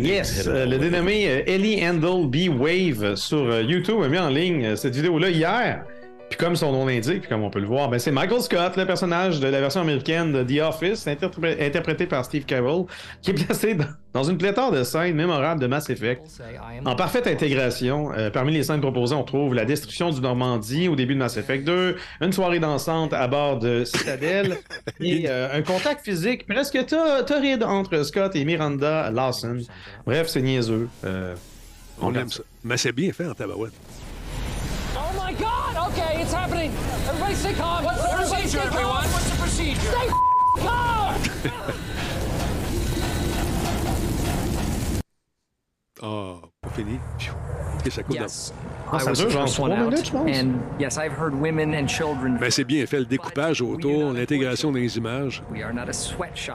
S2: Yes, euh, le dénommé euh, Ellie Handel B Wave sur euh, YouTube a mis en ligne euh, cette vidéo-là hier. Puis comme son nom l'indique, puis comme on peut le voir, ben c'est Michael Scott, le personnage de la version américaine de The Office, interpré- interprété par Steve Carell, qui est placé dans, dans une pléthore de scènes mémorables de Mass Effect. En parfaite intégration, euh, parmi les scènes proposées, on trouve la destruction du Normandie au début de Mass Effect 2, une soirée dansante à bord de Citadel et euh, un contact physique presque to- torride entre Scott et Miranda Lawson. Bref, c'est niaiseux. Euh,
S1: On aime ça. Mais c'est bien fait en tabarouette.
S8: It's happening. Everybody stay calm. What's the Everybody procedure, stay calm. everyone? What's the procedure? Stay f- calm!
S1: Ah, fini. Pfiou. Ok, ça coule
S11: Yes.
S2: Ah, ça dure genre minutes, je pense.
S1: Dans- Ben, c'est bien fait, le découpage autour, l'intégration des images.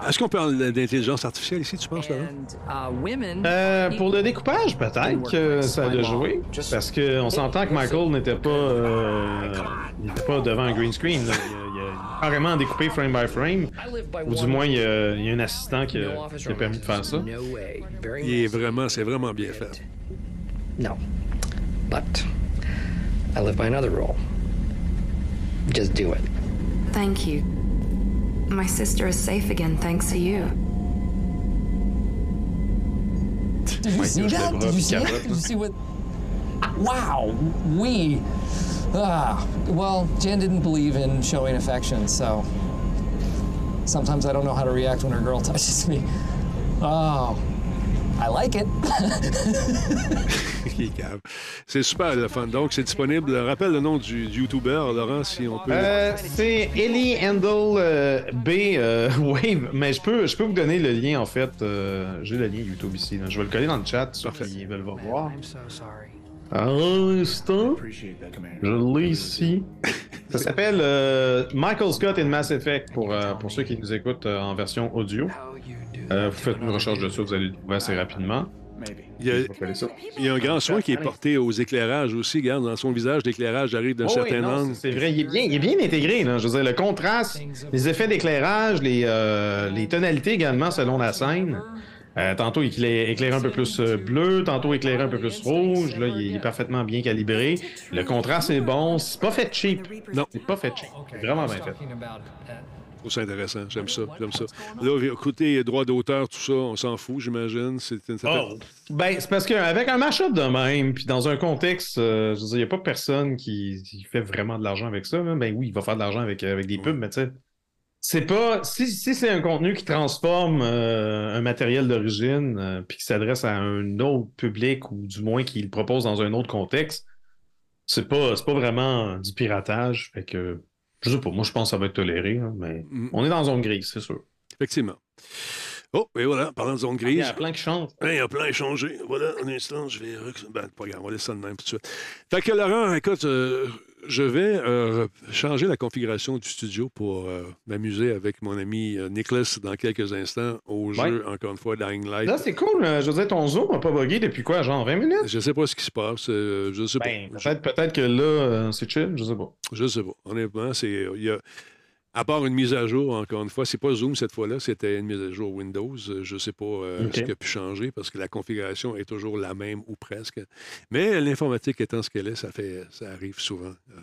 S1: Est-ce qu'on parle d'intelligence artificielle ici, tu penses, Laurent?
S11: And uh.
S2: Euh, pour le découpage, peut-être que ça a joué. Parce qu'on s'entend que Michael n'était pas, euh, il pas devant un green screen. là. Il, a, carrément découpé frame by frame. Ou du moins, il y a, il y a un assistant qui a, qui a permis de faire ça.
S1: Il est vraiment, c'est vraiment bien fait.
S11: No. But I live by another rule. Just do it.
S12: Thank you. My sister is safe again thanks to you.
S8: Did you see that? Did you see it? Did you see what? Wow, we. Ah, well, Jen didn't believe in showing affection, so sometimes I don't know how to react when her girl touches me. Oh, I like it.
S1: Il est cave. C'est super le fun. Donc, c'est disponible. Rappelle le nom du, du YouTuber, Laurent, si on peut.
S2: Euh, c'est Ellie Handel euh, B euh, Wave, mais je peux, je peux vous donner le lien en fait. euh, J'ai le lien YouTube ici. là. Je vais le coller dans le chat, ceux qui veulent le voir.
S11: I'm so sorry.
S2: Un instant. Je l'ai ici. Ça s'appelle euh, Michael Scott in Mass Effect pour, euh, pour ceux qui nous écoutent euh, en version audio. Euh, vous faites une recherche dessus, vous allez le trouver assez rapidement.
S1: Il y, a,
S2: ça.
S1: il y un grand soin qui est porté aux éclairages aussi. Regarde, dans son visage, l'éclairage arrive d'un
S2: Oh oui,
S1: certain
S2: non,
S1: angle.
S2: c'est- vrai, il est bien, il est bien intégré. Là. Je veux dire, le contraste, les effets d'éclairage, les, euh, les tonalités également selon la scène. Euh, tantôt, il éclaire, un peu plus bleu, tantôt éclaire un peu plus rouge. Là, il est, parfaitement bien calibré. Le contraste est bon. C'est pas fait cheap.
S1: Non.
S2: C'est pas fait cheap. C'est vraiment bien fait.
S1: Je trouve ça intéressant. J'aime ça. J'aime ça. Là, côté droit d'auteur, tout ça, on s'en fout, j'imagine. C'est
S2: Oh. Ben, c'est parce qu'avec un match-up de même, puis dans un contexte, euh, je veux dire, il n'y a pas personne qui, qui fait vraiment de l'argent avec ça. Ben oui, il va faire de l'argent avec, avec des pubs, mais tu sais, C'est pas. Si, si c'est un contenu qui transforme euh, un matériel d'origine, euh, puis qui s'adresse à un autre public, ou du moins qui le propose dans un autre contexte, c'est pas, c'est pas vraiment du piratage. Fait que. Je sais pas, moi je pense que ça va être toléré, hein, mais
S1: Mm.
S2: on est dans zone grise, c'est sûr.
S1: Effectivement. Oh, et voilà, parlant de zone
S2: Il y
S1: grise.
S2: a plein qui.
S1: Hey, il y a plein changé. Voilà, un instant, je vais. Ben, pas grave, on laisse ça de même tout de suite. Fait que Laurent, écoute, euh, je vais euh, changer la configuration du studio pour euh, m'amuser avec mon ami euh, Nicholas dans quelques instants au
S2: Ouais.
S1: jeu, encore une fois, Dying Light.
S2: Là, c'est cool. euh, dire, ton zoom n'a pas bugué depuis quoi, genre 20 minutes?
S1: Je sais pas ce qui se passe. je sais
S2: Ben,
S1: pas.
S2: peut-être, que là, c'est chill, je sais pas.
S1: Je sais pas. Honnêtement, c'est. Il y a. À part une mise à jour, encore une fois, c'est pas Zoom cette fois-là, c'était une mise à jour Windows. Euh, Je ne sais pas euh, ce qui a pu changer parce que la configuration est toujours la même ou presque. Mais l'informatique étant ce qu'elle est, ça fait ça arrive souvent. Euh,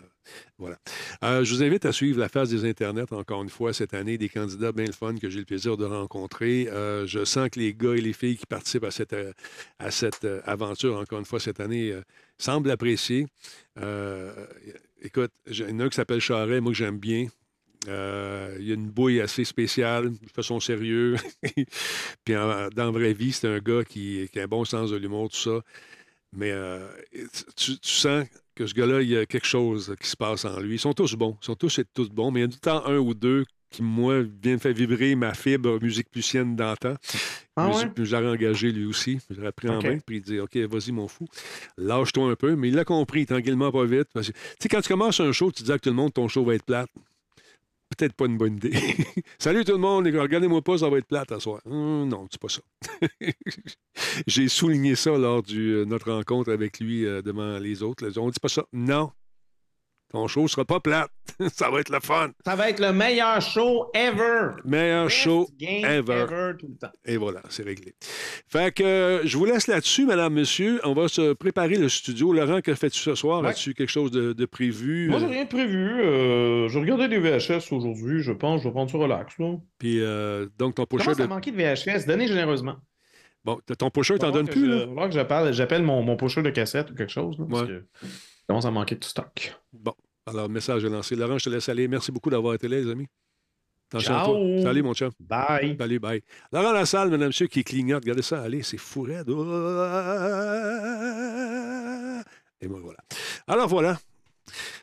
S1: voilà. Euh, je vous invite à suivre la phase des Internets, encore une fois, cette année, des candidats bien le fun que j'ai le plaisir de rencontrer. Je sens que les gars et les filles qui participent à cette, à cette aventure, encore une fois, cette année, semblent apprécier. Écoute, il y en a un qui s'appelle Charret, moi que j'aime bien. Euh, il y a une bouille assez spéciale, fait son sérieux. Puis en- dans la vraie vie, c'est un gars qui, qui a un bon sens de l'humour, tout ça. Mais euh, tu, tu sens que ce gars-là, il y a quelque chose qui se passe en lui. Ils sont tous bons, ils sont tous et tous bons, mais il y a le temps un ou deux qui, moi, viennent faire vibrer ma fibre musique plusienne d'antan.
S2: Ah ouais?
S1: puis J'aurais engagé lui aussi. J'aurais pris en main, puis il dit OK, vas-y, mon fou, lâche-toi un peu. Mais il l'a compris, tranquillement, pas vite. Parce que, Tu sais, quand tu commences un show, tu dis à tout le monde ton show va être plate. Peut-être pas une bonne idée. Salut tout le monde, regardez-moi pas, ça va être plate à soir. Hum, non, c'est pas ça. J'ai souligné ça lors de notre rencontre avec lui euh, devant les autres. On dit pas ça. Non. Ton show sera pas plate. ça va être le fun.
S2: Ça va être le meilleur show ever.
S1: Meilleur
S2: Best
S1: show
S2: game
S1: ever.
S2: ever tout le temps.
S1: Et voilà, c'est réglé. Fait que euh, je vous laisse là-dessus, madame, monsieur. On va se préparer le studio. Laurent, que fais-tu ce soir?
S2: Ouais.
S1: As-tu quelque chose de, de prévu?
S2: Moi, j'ai
S1: Euh,
S2: rien de prévu. Euh, je regardais des VHS aujourd'hui. Je pense je vais prendre ça relax. Là.
S1: Puis, euh, donc, ton pusher
S2: Commence
S1: de...
S2: manquer de VHS. Donnez généreusement.
S1: Bon, ton pusher, t'en donnes plus,
S2: je-
S1: là?
S2: va falloir que j'appelle, j'appelle mon, mon pusher de cassette ou quelque chose. Là, parce
S1: Ouais.
S2: que il commence à manquer de stock.
S1: Bon, alors, message est lancé. Laurent, je te laisse aller. Merci beaucoup d'avoir été là, les amis.
S2: Ciao.
S1: Salut, mon chum.
S2: Bye.
S1: Salut, bye. Laurent Lassalle, mesdames, messieurs, qui clignote. Regardez ça, allez, c'est fou raide. Et moi, voilà. Alors, voilà.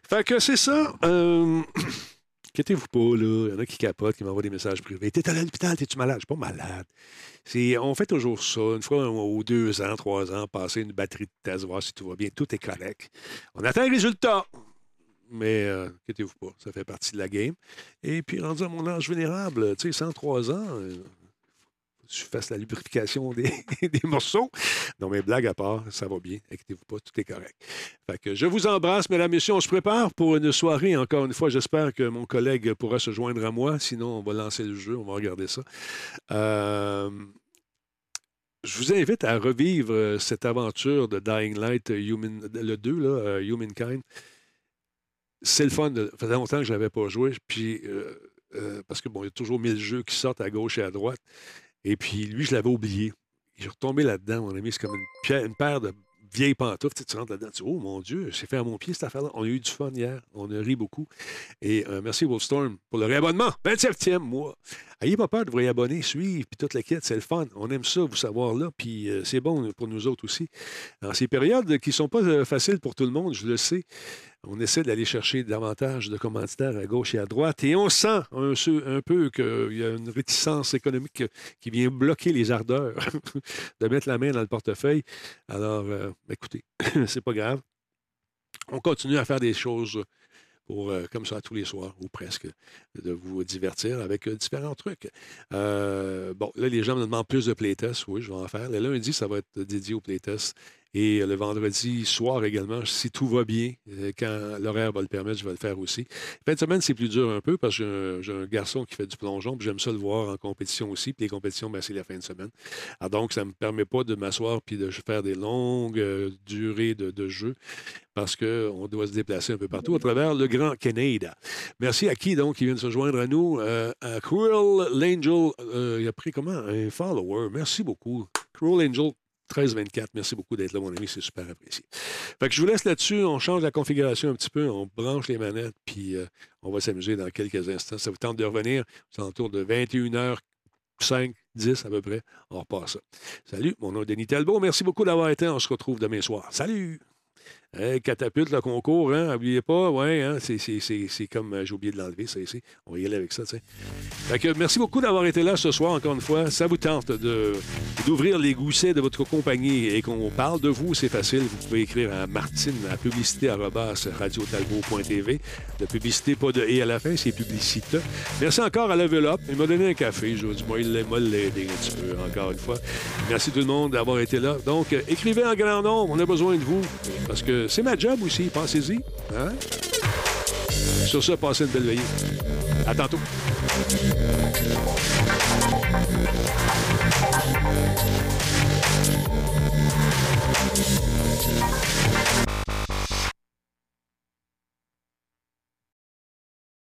S1: Fait que c'est ça. Euh... Inquiétez-vous pas, là. Il y en a qui capotent, qui m'envoient des messages privés. T'es à l'hôpital, t'es-tu malade? Je suis pas malade. On fait toujours ça. Une fois aux deux ans, trois ans, passer une batterie de test, voir si tout va bien. Tout est correct. On attend le résultat. Mais euh, inquiétez-vous pas, ça fait partie de la game. Et puis, rendu à mon âge vénérable, tu sais, 103 ans, euh, faut que je fasse la lubrification des, morceaux. Non, mais blague à part, ça va bien. Inquiétez-vous pas, tout est correct. Fait que je vous embrasse, mesdames, messieurs. On se prépare pour une soirée. Encore une fois, j'espère que mon collègue pourra se joindre à moi. Sinon, on va lancer le jeu. On va regarder ça. Euh, je vous invite à revivre euh, cette aventure de Dying Light, euh, le 2, là, euh, Humankind. C'est le fun. Ça faisait longtemps que je n'avais pas joué. Puis, parce que bon, il y a toujours mille jeux qui sortent à gauche et à droite. Et puis, lui, je l'avais oublié. Je suis retombé là-dedans, mon ami. C'est comme une, paire de vieilles pantoufles. Tu, rentres là-dedans, tu oh mon Dieu, c'est fait à mon pied cette affaire-là. On a eu du fun hier. On a ri beaucoup. Et euh, merci Wolfstorm pour le réabonnement. 27e mois. Ayez pas peur de vous réabonner, suivre, puis toute la quête, c'est le fun. On aime ça, vous savoir là, puis euh, c'est bon pour nous autres aussi. Dans ces périodes qui ne sont pas euh, faciles pour tout le monde, je le sais, on essaie d'aller chercher davantage de commanditaires à gauche et à droite, et on sent un peu qu'il y a une réticence économique qui vient bloquer les ardeurs de mettre la main dans le portefeuille. Alors, euh, écoutez, c'est pas grave. On continue à faire des choses pour, euh, comme ça, tous les soirs, ou presque, de vous divertir avec euh, différents trucs. Euh, bon, là, les gens me demandent plus de playtests. Oui, je vais en faire. Le lundi, ça va être dédié aux playtests. Et le vendredi soir également, si tout va bien, euh, quand l'horaire va le permettre, je vais le faire aussi. Fin de semaine, c'est plus dur un peu parce que j'ai un, garçon qui fait du plongeon, puis j'aime ça le voir en compétition aussi. Puis les compétitions, ben, c'est la fin de semaine. Alors donc, ça ne me permet pas de m'asseoir puis de faire des longues euh, durées de, jeu parce qu'on doit se déplacer un peu partout à travers le Grand Canada. Merci à qui, donc, qui vient de se joindre à nous? Euh, Cruel Angel, il a pris comment? Un follower. Merci beaucoup. Cruel Angel, 13-24. Merci beaucoup d'être là, mon ami. C'est super apprécié. Fait que je vous laisse là-dessus. On change la configuration un petit peu. On branche les manettes, puis euh, on va s'amuser dans quelques instants. Ça vous tente de revenir. C'est autour de 21h. 5, 10 à peu près. On repart ça. Salut, mon nom est Denis Talbot. Merci beaucoup d'avoir été. On se retrouve demain soir. Salut! Hey, catapulte, le concours, hein? N'oubliez pas, ouais, hein? c'est, comme, euh, j'ai oublié de l'enlever, ça ici. On va y aller avec ça, tu sais. Merci beaucoup d'avoir été là ce soir, encore une fois. Ça vous tente d'ouvrir les goussets de votre compagnie et qu'on parle de vous, c'est facile. Vous pouvez écrire à Martine à publicité radiotalbot.tv. La publicité, pas de et à la fin, c'est publicité. Merci encore à Level. Il m'a donné un café. Je vous dis, moi, il m'a l'aidé un petit peu, encore une fois. Merci tout le monde d'avoir été là. Donc, euh, écrivez en grand nombre. On a besoin de vous. Parce que c'est ma job aussi. Pensez-y. Hein? Sur ça, passez une belle veillée. À tantôt.